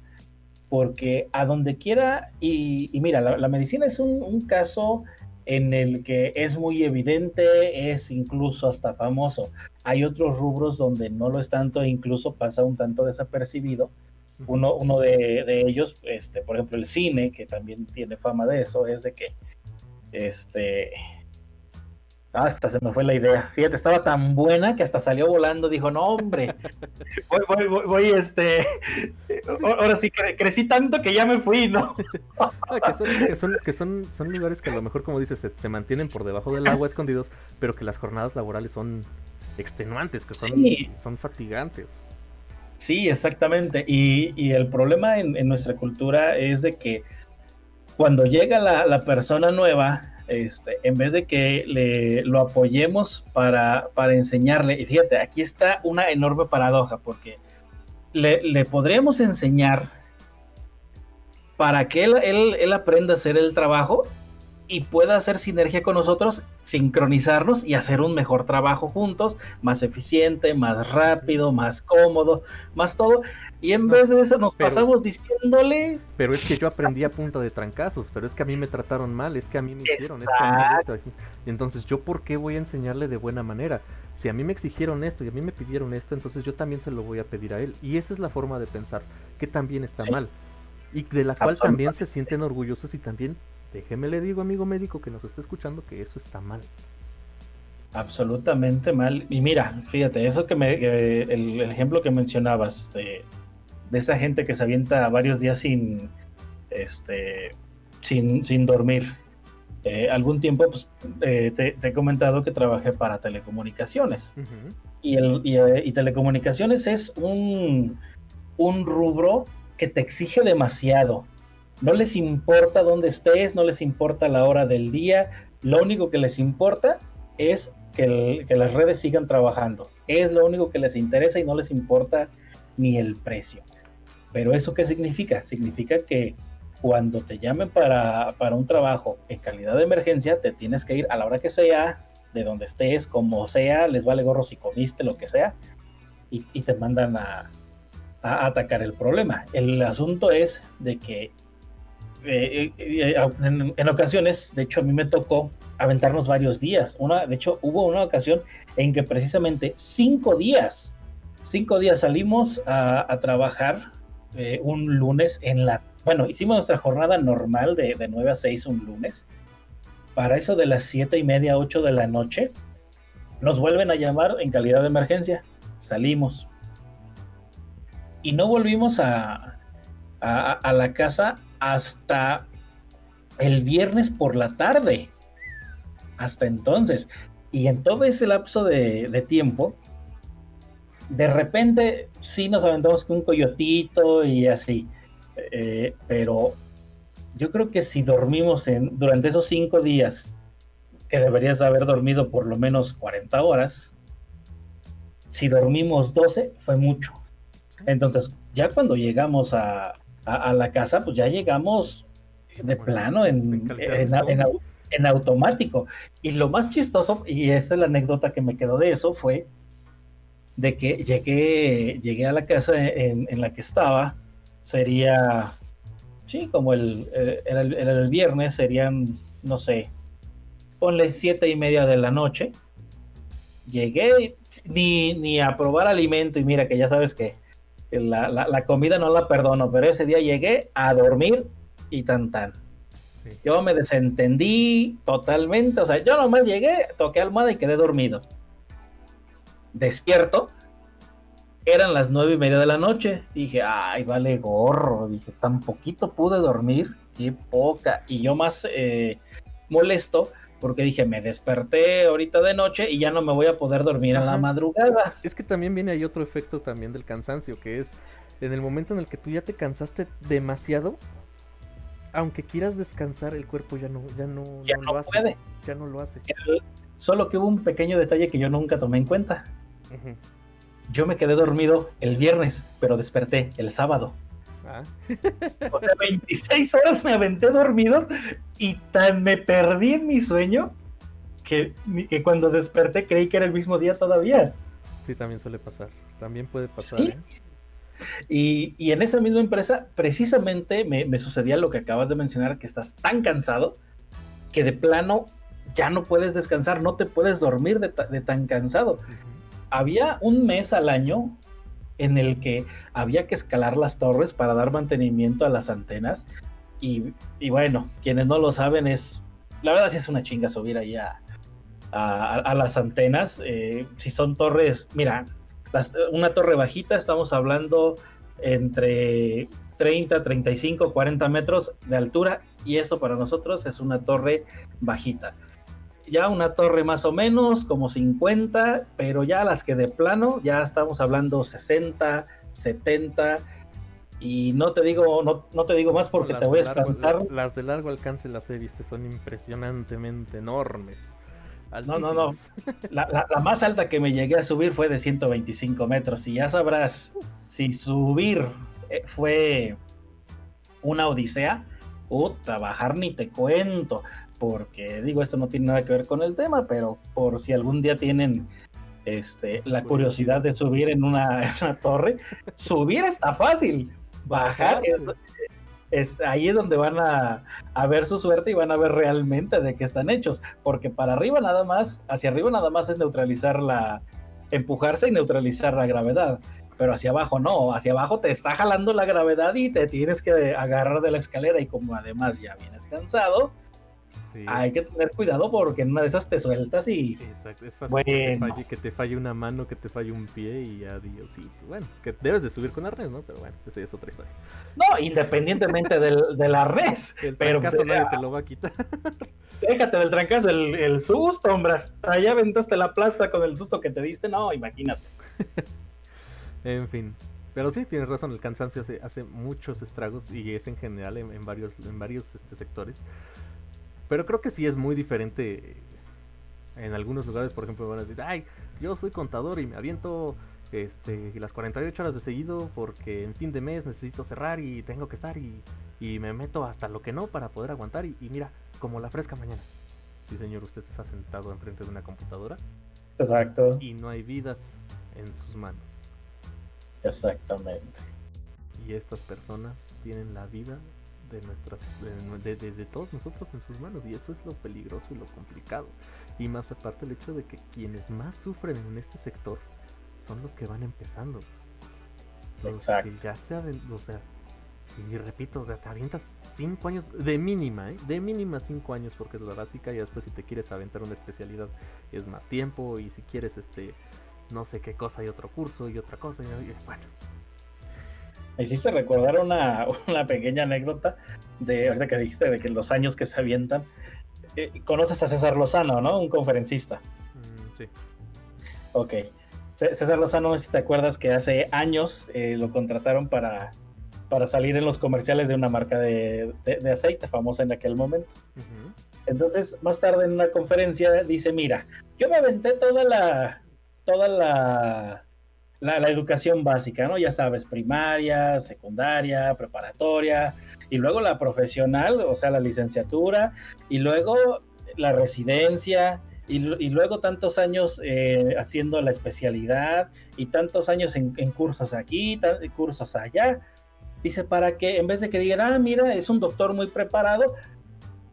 porque a donde quiera, y, mira, la, medicina es un, caso en el que es muy evidente, es incluso hasta famoso. Hay otros rubros donde no lo es tanto incluso pasa un tanto desapercibido. Uno, uno de, de, ellos, este, por ejemplo, el cine, que también tiene fama de eso, es de que este, hasta se me fue la idea. Fíjate, estaba tan buena que hasta salió volando. Dijo, no, hombre, voy, voy, voy, voy este. Ahora sí, crecí tanto que ya me fui, ¿no? Ah, que, son, que, son, son, lugares que a lo mejor, como dices, se, mantienen por debajo del agua escondidos, pero que las jornadas laborales son extenuantes, que son, son fatigantes. Sí, exactamente. Y, y el problema en, en, nuestra cultura es de que cuando llega la, la persona nueva, este, en vez de que le, lo apoyemos para, para, enseñarle, y fíjate, aquí está una enorme paradoja, porque le, le podríamos enseñar para que él, él, él, aprenda a hacer el trajo y pueda hacer sinergia con nosotros, sincronizarnos y hacer un mejor trabajo juntos, más eficiente, más rápido, más cómodo, más todo. Y en vez de eso nos pasamos diciéndole... Pero es que yo aprendí a punta de trancazos, pero es que a mí me trataron mal, es que a mí me hicieron esto. Y entonces yo por qué voy a enseñarle de buena manera. Si a mí me exigieron esto y a mí me pidieron esto, entonces yo también se lo voy a pedir a él. Y esa es la forma de pensar, que también está mal. Y de la cual también se sienten orgullosos y también déjeme le digo, amigo médico que nos está escuchando, que eso está mal. Absolutamente mal. Y mira, fíjate, eso que me, el, ejemplo que mencionabas de, esa gente que se avienta varios días sin, este, sin, sin dormir. Eh, algún tiempo pues, eh, te, he comentado que trabajé para telecomunicaciones. y, el, eh, y, telecomunicaciones es un, un rubro que te exige demasiado. No les importa dónde estés, no les importa la hora del día, lo único que les importa es que, las redes sigan trabajando. Es lo único que les interesa y no les importa ni el precio. Pero eso qué significa? Significa que cuando te llamen para, un trabajo en calidad de emergencia, te tienes que ir a la hora que sea, de donde estés, como sea, les vale gorro si comiste, lo que sea, y, te mandan a, a, atacar el problema. El asunto es de que eh, eh, eh, en, ocasiones, de hecho a mí me tocó aventarnos varios días. Una, de hecho hubo una ocasión en que precisamente cinco días, cinco días salimos a, trabajar un lunes en la, bueno, hicimos nuestra jornada normal de, de 9 a 6 un lunes. Para eso de las siete y media, 8 de la noche, nos vuelven a llamar en calidad de emergencia. Salimos. Y no volvimos a, a, la casa hasta el viernes por la tarde. Hasta entonces. Y en todo ese lapso de, tiempo, de repente sí nos aventamos con un coyotito y así. Eh, pero yo creo que si dormimos durante esos cinco días, que deberías haber dormido por lo menos 40 horas, si dormimos 12 fue mucho. Entonces, ya cuando llegamos a, a, la casa, pues ya llegamos de plano en, en, automático. Y lo más chistoso, y esa es la anécdota que me quedó de eso, fue de que llegué, llegué a la casa en, la que estaba, sería, sí, como el, eh, era el, viernes, serían, no sé, ponle siete y media de la noche. Llegué ni, ni a probar alimento y mira que ya sabes que la, comida no la perdono, pero ese día llegué a dormir y tan tan. Yo me desentendí totalmente, o sea, yo nomás llegué, toqué almohada y quedé dormido. Despierto, eran las nueve y media de la noche. Dije, ay, vale gorro. Dije, tan poquito pude dormir, qué poca. Y yo más eh, molesto porque dije, me desperté ahorita de noche y ya no me voy a poder dormir a la madrugada. Es que también viene ahí otro efecto también del cansancio, que es en el momento en el que tú ya te cansaste demasiado, aunque quieras descansar, el cuerpo ya no, ya no, lo hace. Ya no lo hace. Solo que hubo un pequeño detalle que yo nunca tomé en cuenta. Yo me quedé dormido el viernes, pero desperté el sábado. Ah. O sea, 26 horas me aventé dormido y tan me perdí en mi sueño que, que, cuando desperté creí que era el mismo día todavía. Sí, también suele pasar. También puede pasar. ¿Sí? ¿eh? Y, en esa misma empresa, precisamente me, sucedía lo que acabas de mencionar, que estás tan cansado que de plano ya no puedes descansar, no te puedes dormir de, tan cansado. Había un mes al año en el que había que escalar las torres para dar mantenimiento a las antenas. Y, bueno, quienes no lo saben es, la verdad sí es una chinga subir ahí a, las antenas. Eh, si son torres, mira, una torre bajita, estamos hablando entre 30, 35, 40 metros de altura y eso para nosotros es una torre bajita. Ya una torre más o menos como 50, pero ya las que de plano ya estamos hablando 60, 70 y no te digo no, no te digo más porque te voy a espantar. las de largo alcance las he visto, son impresionantemente enormes. No, no, no. La, más alta que me llegué a subir fue de 125 metros. Y ya sabrás, si subir eh, fue una odisea, o trabajar ni te cuento. Porque digo, esto no tiene nada que ver con el tema, pero por si algún día tienen este, la curiosidad de subir en una, torre, subir está fácil. Bajar ahí es donde van a, ver su suerte y van a ver realmente de qué están hechos. Porque para arriba nada más, hacia arriba nada más es neutralizar la, empujarse y neutralizar la gravedad. Pero hacia abajo no, hacia abajo te está jalando la gravedad y te tienes que agarrar de la escalera y como además ya vienes cansado, hay que tener cuidado porque en una de esas te sueltas y. Exacto, es fácil que, te falle, una mano, que te falle un pie y adiós. Y bueno, que debes de subir con arnés, ¿no? Pero bueno, esa es otra historia. No, independientemente del, del arnés. El pero trancazo nadie te lo va a quitar. Déjate del trancazo, el, el susto, hombre. Hasta allá aventaste la plasta con el susto que te diste. No, imagínate. en fin. Pero sí, tienes razón, el cansancio hace, hace muchos estragos y es en general en, varios, en varios este, sectores. Pero creo que sí es muy diferente. En algunos lugares, por ejemplo, van a decir, ay, yo soy contador y me aviento este, las 48 horas de seguido porque en fin de mes necesito cerrar y tengo que estar y, me meto hasta lo que no para poder aguantar y, mira, como la fresca mañana. Sí, señor, usted está sentado enfrente de una computadora. Exacto. Y no hay vidas en sus manos. Exactamente. Y estas personas tienen la vida de nuestras de, todos nosotros en sus manos y eso es lo peligroso y lo complicado y más aparte el hecho de que quienes más sufren en este sector son los que van empezando Exacto. ya saben o sea y repito o sea te avientas cinco años de mínima ¿eh? de mínima cinco años porque es la básica y después si te quieres aventar una especialidad es más tiempo y si quieres este no sé qué cosa y otro curso y otra cosa y bueno me hiciste recordar una, pequeña anécdota de ahorita que dijiste de que los años que se avientan. Eh, conoces a César Lozano, ¿no? Un conferencista. Mm, sí. Ok. César Lozano, si te acuerdas que hace años eh, lo contrataron para, para salir en los comerciales de una marca de, aceite famosa en aquel momento. Entonces, más tarde en una conferencia dice, mira, yo me aventé toda la, toda la, la, educación básica, ¿no? Ya sabes, primaria, secundaria, preparatoria, y luego la profesional, o sea, la licenciatura, y luego la residencia, y, luego tantos años eh, haciendo la especialidad, y tantos años en, cursos aquí, cursos allá. Dice, para que en vez de que digan, ah, mira, es un doctor muy preparado,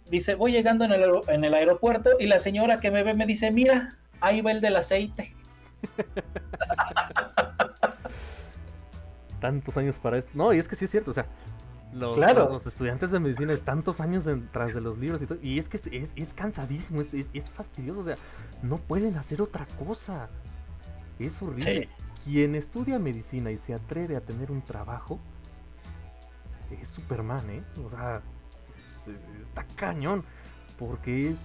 dice, voy llegando en el, en el aeropuerto y la señora que me ve me dice, mira, ahí va el del aceite. Tantos años para esto. No, y es que sí es cierto, o sea, los, los, estudiantes de medicina es tantos años detrás de los libros y todo. Y es que es, es, cansadísimo, es, es, fastidioso. O sea, no pueden hacer otra cosa. Es horrible. Quien estudia medicina y se atreve a tener un trabajo es Superman, ¿eh? O sea, está cañón. Porque es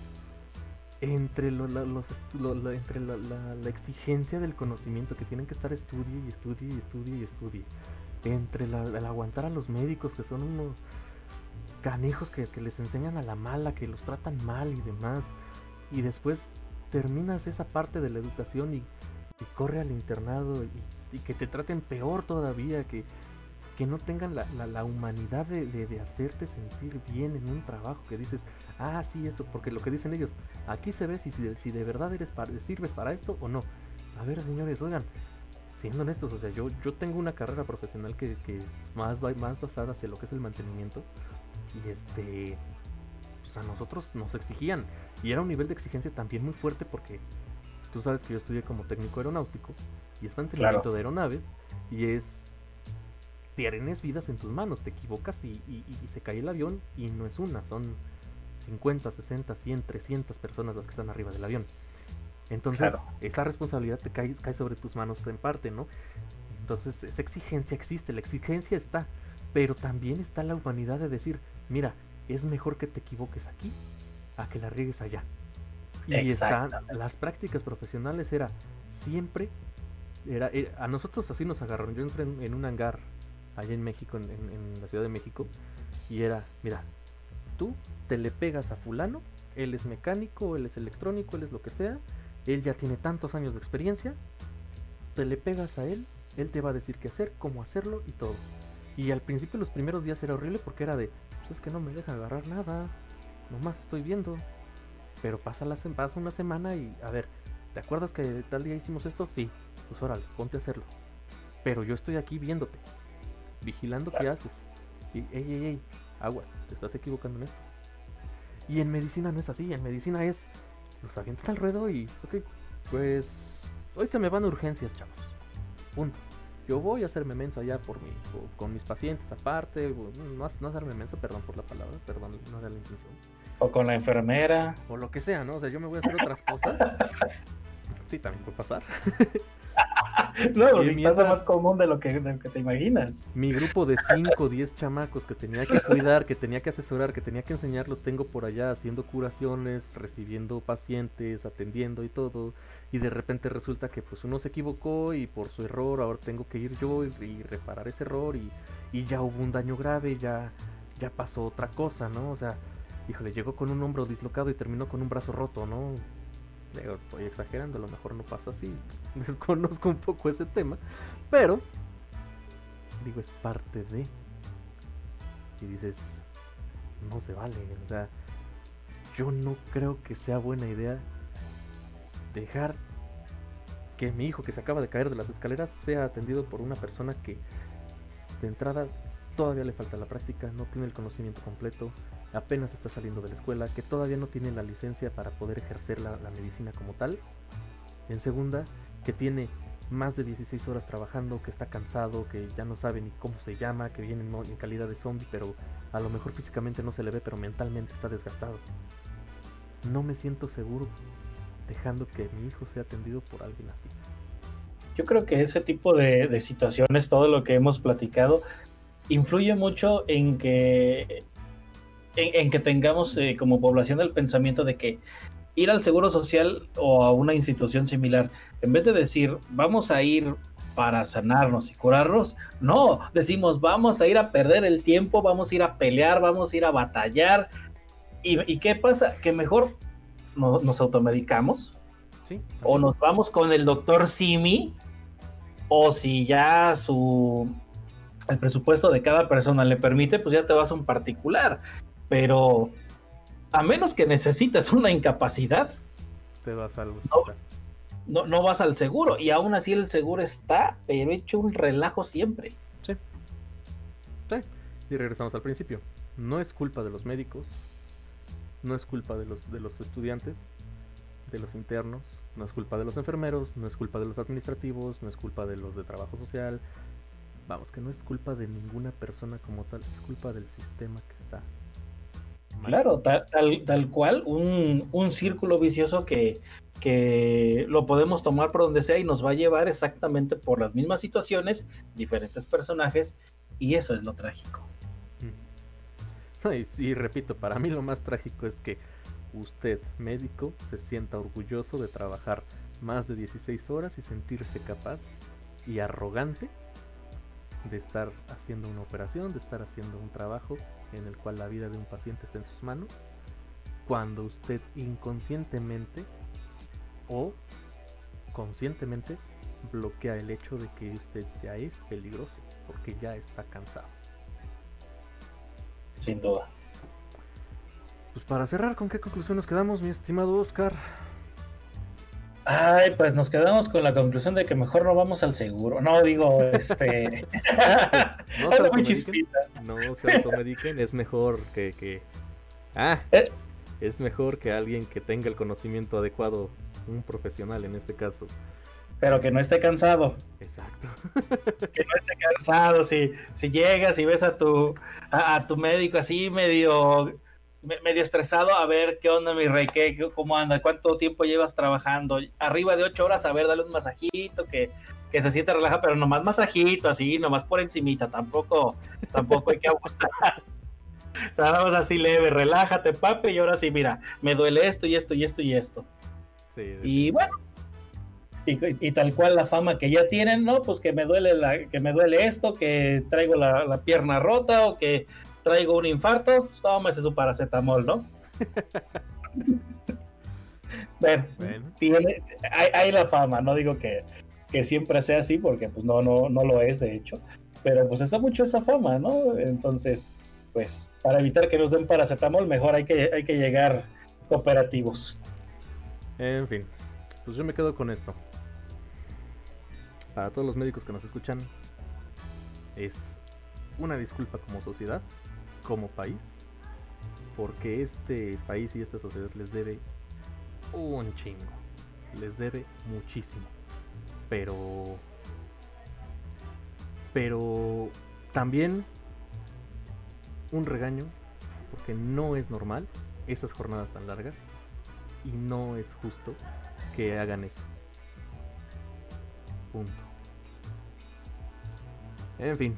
entre, los, entre la, exigencia del conocimiento que tienen que estar estudie y estudie y estudie y estudie, entre el aguantar a los médicos que son unos canijos que, les enseñan a la mala, que los tratan mal y demás, y después terminas esa parte de la educación y, corre al internado y, que te traten peor todavía, que, que no tengan la, la, humanidad de, de, hacerte sentir bien en un trabajo, que dices, ah, sí, esto, porque lo que dicen ellos, aquí se ve si, si de verdad eres para, sirves para esto o no. A ver, señores, oigan, siendo honestos, o sea, yo, yo tengo una carrera profesional que, que es más, más basada hacia lo que es el mantenimiento. Y este, pues a nosotros nos exigían. Y era un nivel de exigencia también muy fuerte porque tú sabes que yo estudié como técnico aeronáutico y es mantenimiento de aeronaves y es tienes vidas en tus manos, te equivocas y, se cae el avión y no es una, son 50, 60, 100, 300 personas las que están arriba del avión. Entonces, esa responsabilidad te cae, cae sobre tus manos en parte, ¿no? Entonces, esa exigencia existe, la exigencia está, pero también está la humanidad de decir, mira, es mejor que te equivoques aquí a que la riegues allá. Y están, las prácticas profesionales era siempre, era, eh, a nosotros así nos agarraron. Yo entré en, un hangar allá en México, en, la Ciudad de México, y era, mira, tú te le pegas a fulano, él es mecánico, él es electrónico, él es lo que sea, él ya tiene tantos años de experiencia, te le pegas a él, él te va a decir qué hacer, cómo hacerlo y todo. Y al principio los primeros días era horrible porque era de, pues es que no me deja agarrar nada, nomás estoy viendo. Pero pasa, la, pasa una semana y, a ver, ¿te acuerdas que tal día hicimos esto? Sí, pues órale, ponte a hacerlo. Pero yo estoy aquí viéndote, vigilando qué haces. Y, ey, ey, ey, aguas, te estás equivocando en esto. Y en medicina no es así, en medicina es, los avientas al ruedo y, ok, pues hoy se me van urgencias, chavos. Punto. Yo voy a hacerme menso allá por mi, con mis pacientes aparte, no, no hacerme menso, perdón por la palabra, perdón, no era la intención. O con la enfermera. O lo que sea, ¿no? O sea, yo me voy a hacer otras cosas. Sí, también puede pasar. no, si pasa más común de lo, que, que te imaginas. Mi grupo de 5 o 10 chamacos que tenía que cuidar, que tenía que asesorar, que tenía que enseñar, los tengo por allá haciendo curaciones, recibiendo pacientes, atendiendo y todo. Y de repente resulta que pues uno se equivocó y por su error ahora tengo que ir yo y, reparar ese error y, y ya hubo un daño grave, ya, ya pasó otra cosa, ¿no? O sea, híjole, llegó con un hombro dislocado y terminó con un brazo roto, ¿no? Estoy exagerando, a lo mejor no pasa así. Desconozco un poco ese tema, pero digo, es parte de. Y dices, no se vale, o sea, yo no creo que sea buena idea dejar que mi hijo que se acaba de caer de las escaleras sea atendido por una persona que de entrada todavía le falta la práctica, no tiene el conocimiento completo, apenas está saliendo de la escuela, que todavía no tiene la licencia para poder ejercer la, medicina como tal. En segunda, que tiene más de 16 horas trabajando, que está cansado, que ya no sabe ni cómo se llama, que viene en, calidad de zombie, pero a lo mejor físicamente no se le ve, pero mentalmente está desgastado. No me siento seguro dejando que mi hijo sea atendido por alguien así. Yo creo que ese tipo de, de situaciones, todo lo que hemos platicado, influye mucho en que, en, que tengamos eh, como población el pensamiento de que ir al seguro social o a una institución similar, en vez de decir vamos a ir para sanarnos y curarnos, no, decimos vamos a ir a perder el tiempo, vamos a ir a pelear, vamos a ir a batallar. ¿Y, qué pasa? Que mejor nos automedicamos. ¿Sí? O nos vamos con el doctor Simi, o si ya su, el presupuesto de cada persona le permite, pues ya te vas a un particular. Pero a menos que necesites una incapacidad, te vas al no, no, vas al seguro. Y aún así el seguro está, pero hecho un relajo siempre. Sí. Sí. Y regresamos al principio. No es culpa de los médicos, no es culpa de los, de los estudiantes, de los internos, no es culpa de los enfermeros, no es culpa de los administrativos, no es culpa de los de trabajo social, vamos, que no es culpa de ninguna persona como tal, es culpa del sistema que está. Claro, tal, tal, cual, un, un, círculo vicioso que, que lo podemos tomar por donde sea y nos va a llevar exactamente por las mismas situaciones, diferentes personajes, y eso es lo trágico. Y, y repito, para mí lo más trágico es que usted, médico, se sienta orgulloso de trabajar más de 16 horas y sentirse capaz y arrogante de estar haciendo una operación, de estar haciendo un trabajo en el cual la vida de un paciente está en sus manos, cuando usted inconscientemente o conscientemente bloquea el hecho de que usted ya es peligroso, porque ya está cansado. Sin duda. Pues para cerrar, ¿con qué conclusión nos quedamos, mi estimado Oscar? Ay, pues nos quedamos con la conclusión de que mejor no vamos al seguro. No, digo, este. no, se automediquen, no se automediquen, es mejor que. que... Ah, ¿Eh? es mejor que alguien que tenga el conocimiento adecuado, un profesional en este caso. Pero que no esté cansado. Exacto. que no esté cansado. Si, si llegas y ves a tu, a tu médico así medio medio estresado a ver qué onda, mi rey, qué, cómo anda, cuánto tiempo llevas trabajando. Arriba de ocho horas, a ver, dale un masajito, que, que se sienta relajado, pero nomás masajito, así, nomás por encimita, tampoco, tampoco hay que abusar. Nada más así leve, relájate, papi, y ahora sí, mira, me duele esto y esto y esto y esto. y bueno, y, tal cual la fama que ya tienen, ¿no? Pues que me duele la, que me duele esto, que traigo la, la pierna rota o que traigo un infarto, pues tómese su paracetamol, ¿no? bueno, hay, la fama, no digo que, siempre sea así, porque pues no, no, no lo es, de hecho, pero pues está mucho esa fama, ¿no? Entonces, pues, para evitar que nos den paracetamol, mejor hay que, hay que llegar cooperativos. En fin, pues yo me quedo con esto. Para todos los médicos que nos escuchan, es una disculpa como sociedad como país, porque este país y esta sociedad les debe un chingo, les debe muchísimo, pero, pero también un regaño, porque no es normal esas jornadas tan largas y no es justo que hagan eso. Punto. En fin,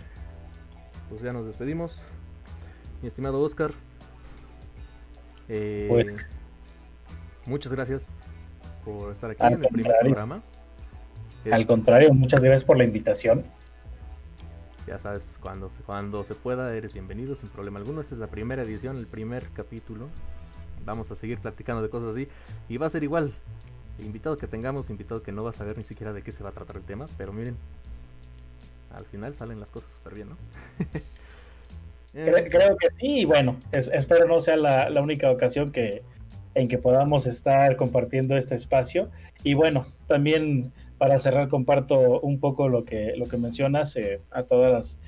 pues ya nos despedimos mi estimado Oscar. Eh, pues. Muchas gracias por estar aquí en el primer programa. Al contrario, muchas gracias por la invitación. Ya sabes, cuando, cuando se pueda, eres bienvenido sin problema alguno. Esta es la primera edición, el primer capítulo. Vamos a seguir platicando de cosas así. Y va a ser igual. Invitado que tengamos, invitado que no vas a saber ni siquiera de qué se va a tratar el tema. Pero miren, al final salen las cosas súper bien, ¿no? Creo, que sí, y bueno, espero no sea la, única ocasión que, en que podamos estar compartiendo este espacio. Y bueno, también para cerrar comparto un poco lo que, lo que mencionas eh, a todas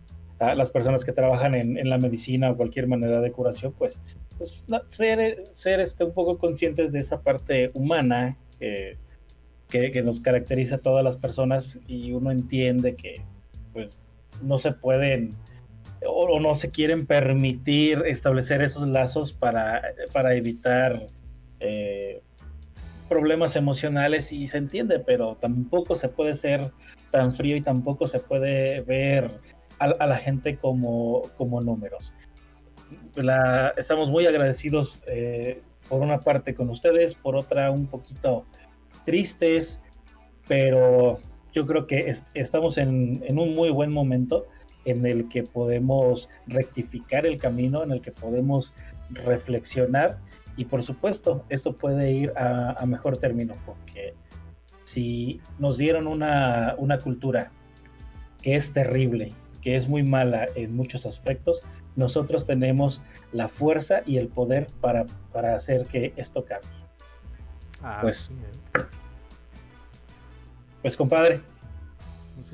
las, las, personas que trabajan en, la medicina o cualquier manera de curación, pues, pues ser, ser este, un poco conscientes de esa parte humana que, que, nos caracteriza a todas las personas y uno entiende que pues no se pueden o, no se quieren permitir establecer esos lazos para, para evitar eh, problemas emocionales y se entiende, pero tampoco se puede ser tan frío y tampoco se puede ver a, la gente como, como números. estamos muy agradecidos eh, por una parte con ustedes, por otra un poquito tristes, pero yo creo que estamos en, en, un muy buen momento en el que podemos rectificar el camino, en el que podemos reflexionar y por supuesto esto puede ir a, mejor término porque si nos dieron una, cultura que es terrible, que es muy mala en muchos aspectos, nosotros tenemos la fuerza y el poder para, para hacer que esto cambie. Ah, pues, pues compadre,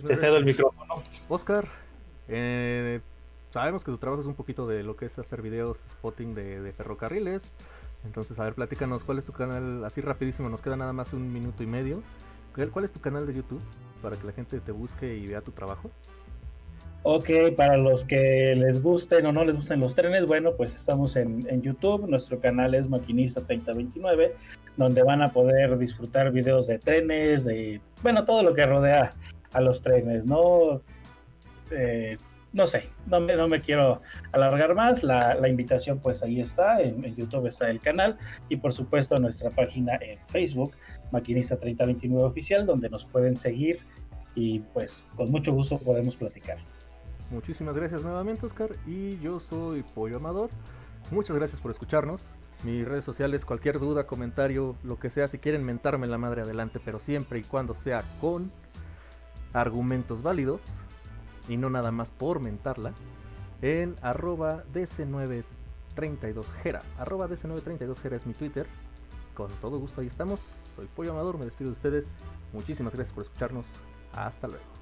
te cedo el micrófono. Oscar. Eh, sabemos que tu trabajo es un poquito de lo que es hacer videos spotting de, ferrocarriles. Entonces, a ver, platícanos, ¿cuál es tu canal? Así rapidísimo, nos queda nada más un minuto y medio. ¿Cuál es tu canal de YouTube para que la gente te busque y vea tu trabajo? Ok, para los que les gusten o no les gusten los trenes, bueno, pues estamos en, YouTube. Nuestro canal es Maquinista 3029, donde van a poder disfrutar videos de trenes, de, bueno, todo lo que rodea a los trenes, ¿no? Eh, no sé, no me, no me quiero alargar más. La, invitación, pues ahí está. En, YouTube está el canal y, por supuesto, nuestra página en Facebook, Maquinista 3029 Oficial, donde nos pueden seguir y, pues, con mucho gusto podemos platicar. Muchísimas gracias nuevamente, Oscar. Y yo soy Pollo Amador. Muchas gracias por escucharnos. Mis redes sociales, cualquier duda, comentario, lo que sea, si quieren mentarme la madre adelante, pero siempre y cuando sea con argumentos válidos y no nada más por mentarla, en arroba DC932gera. Arroba DC932gera es mi Twitter. con todo gusto ahí estamos. Soy Pollo Amador, me despido de ustedes. Muchísimas gracias por escucharnos. Hasta luego.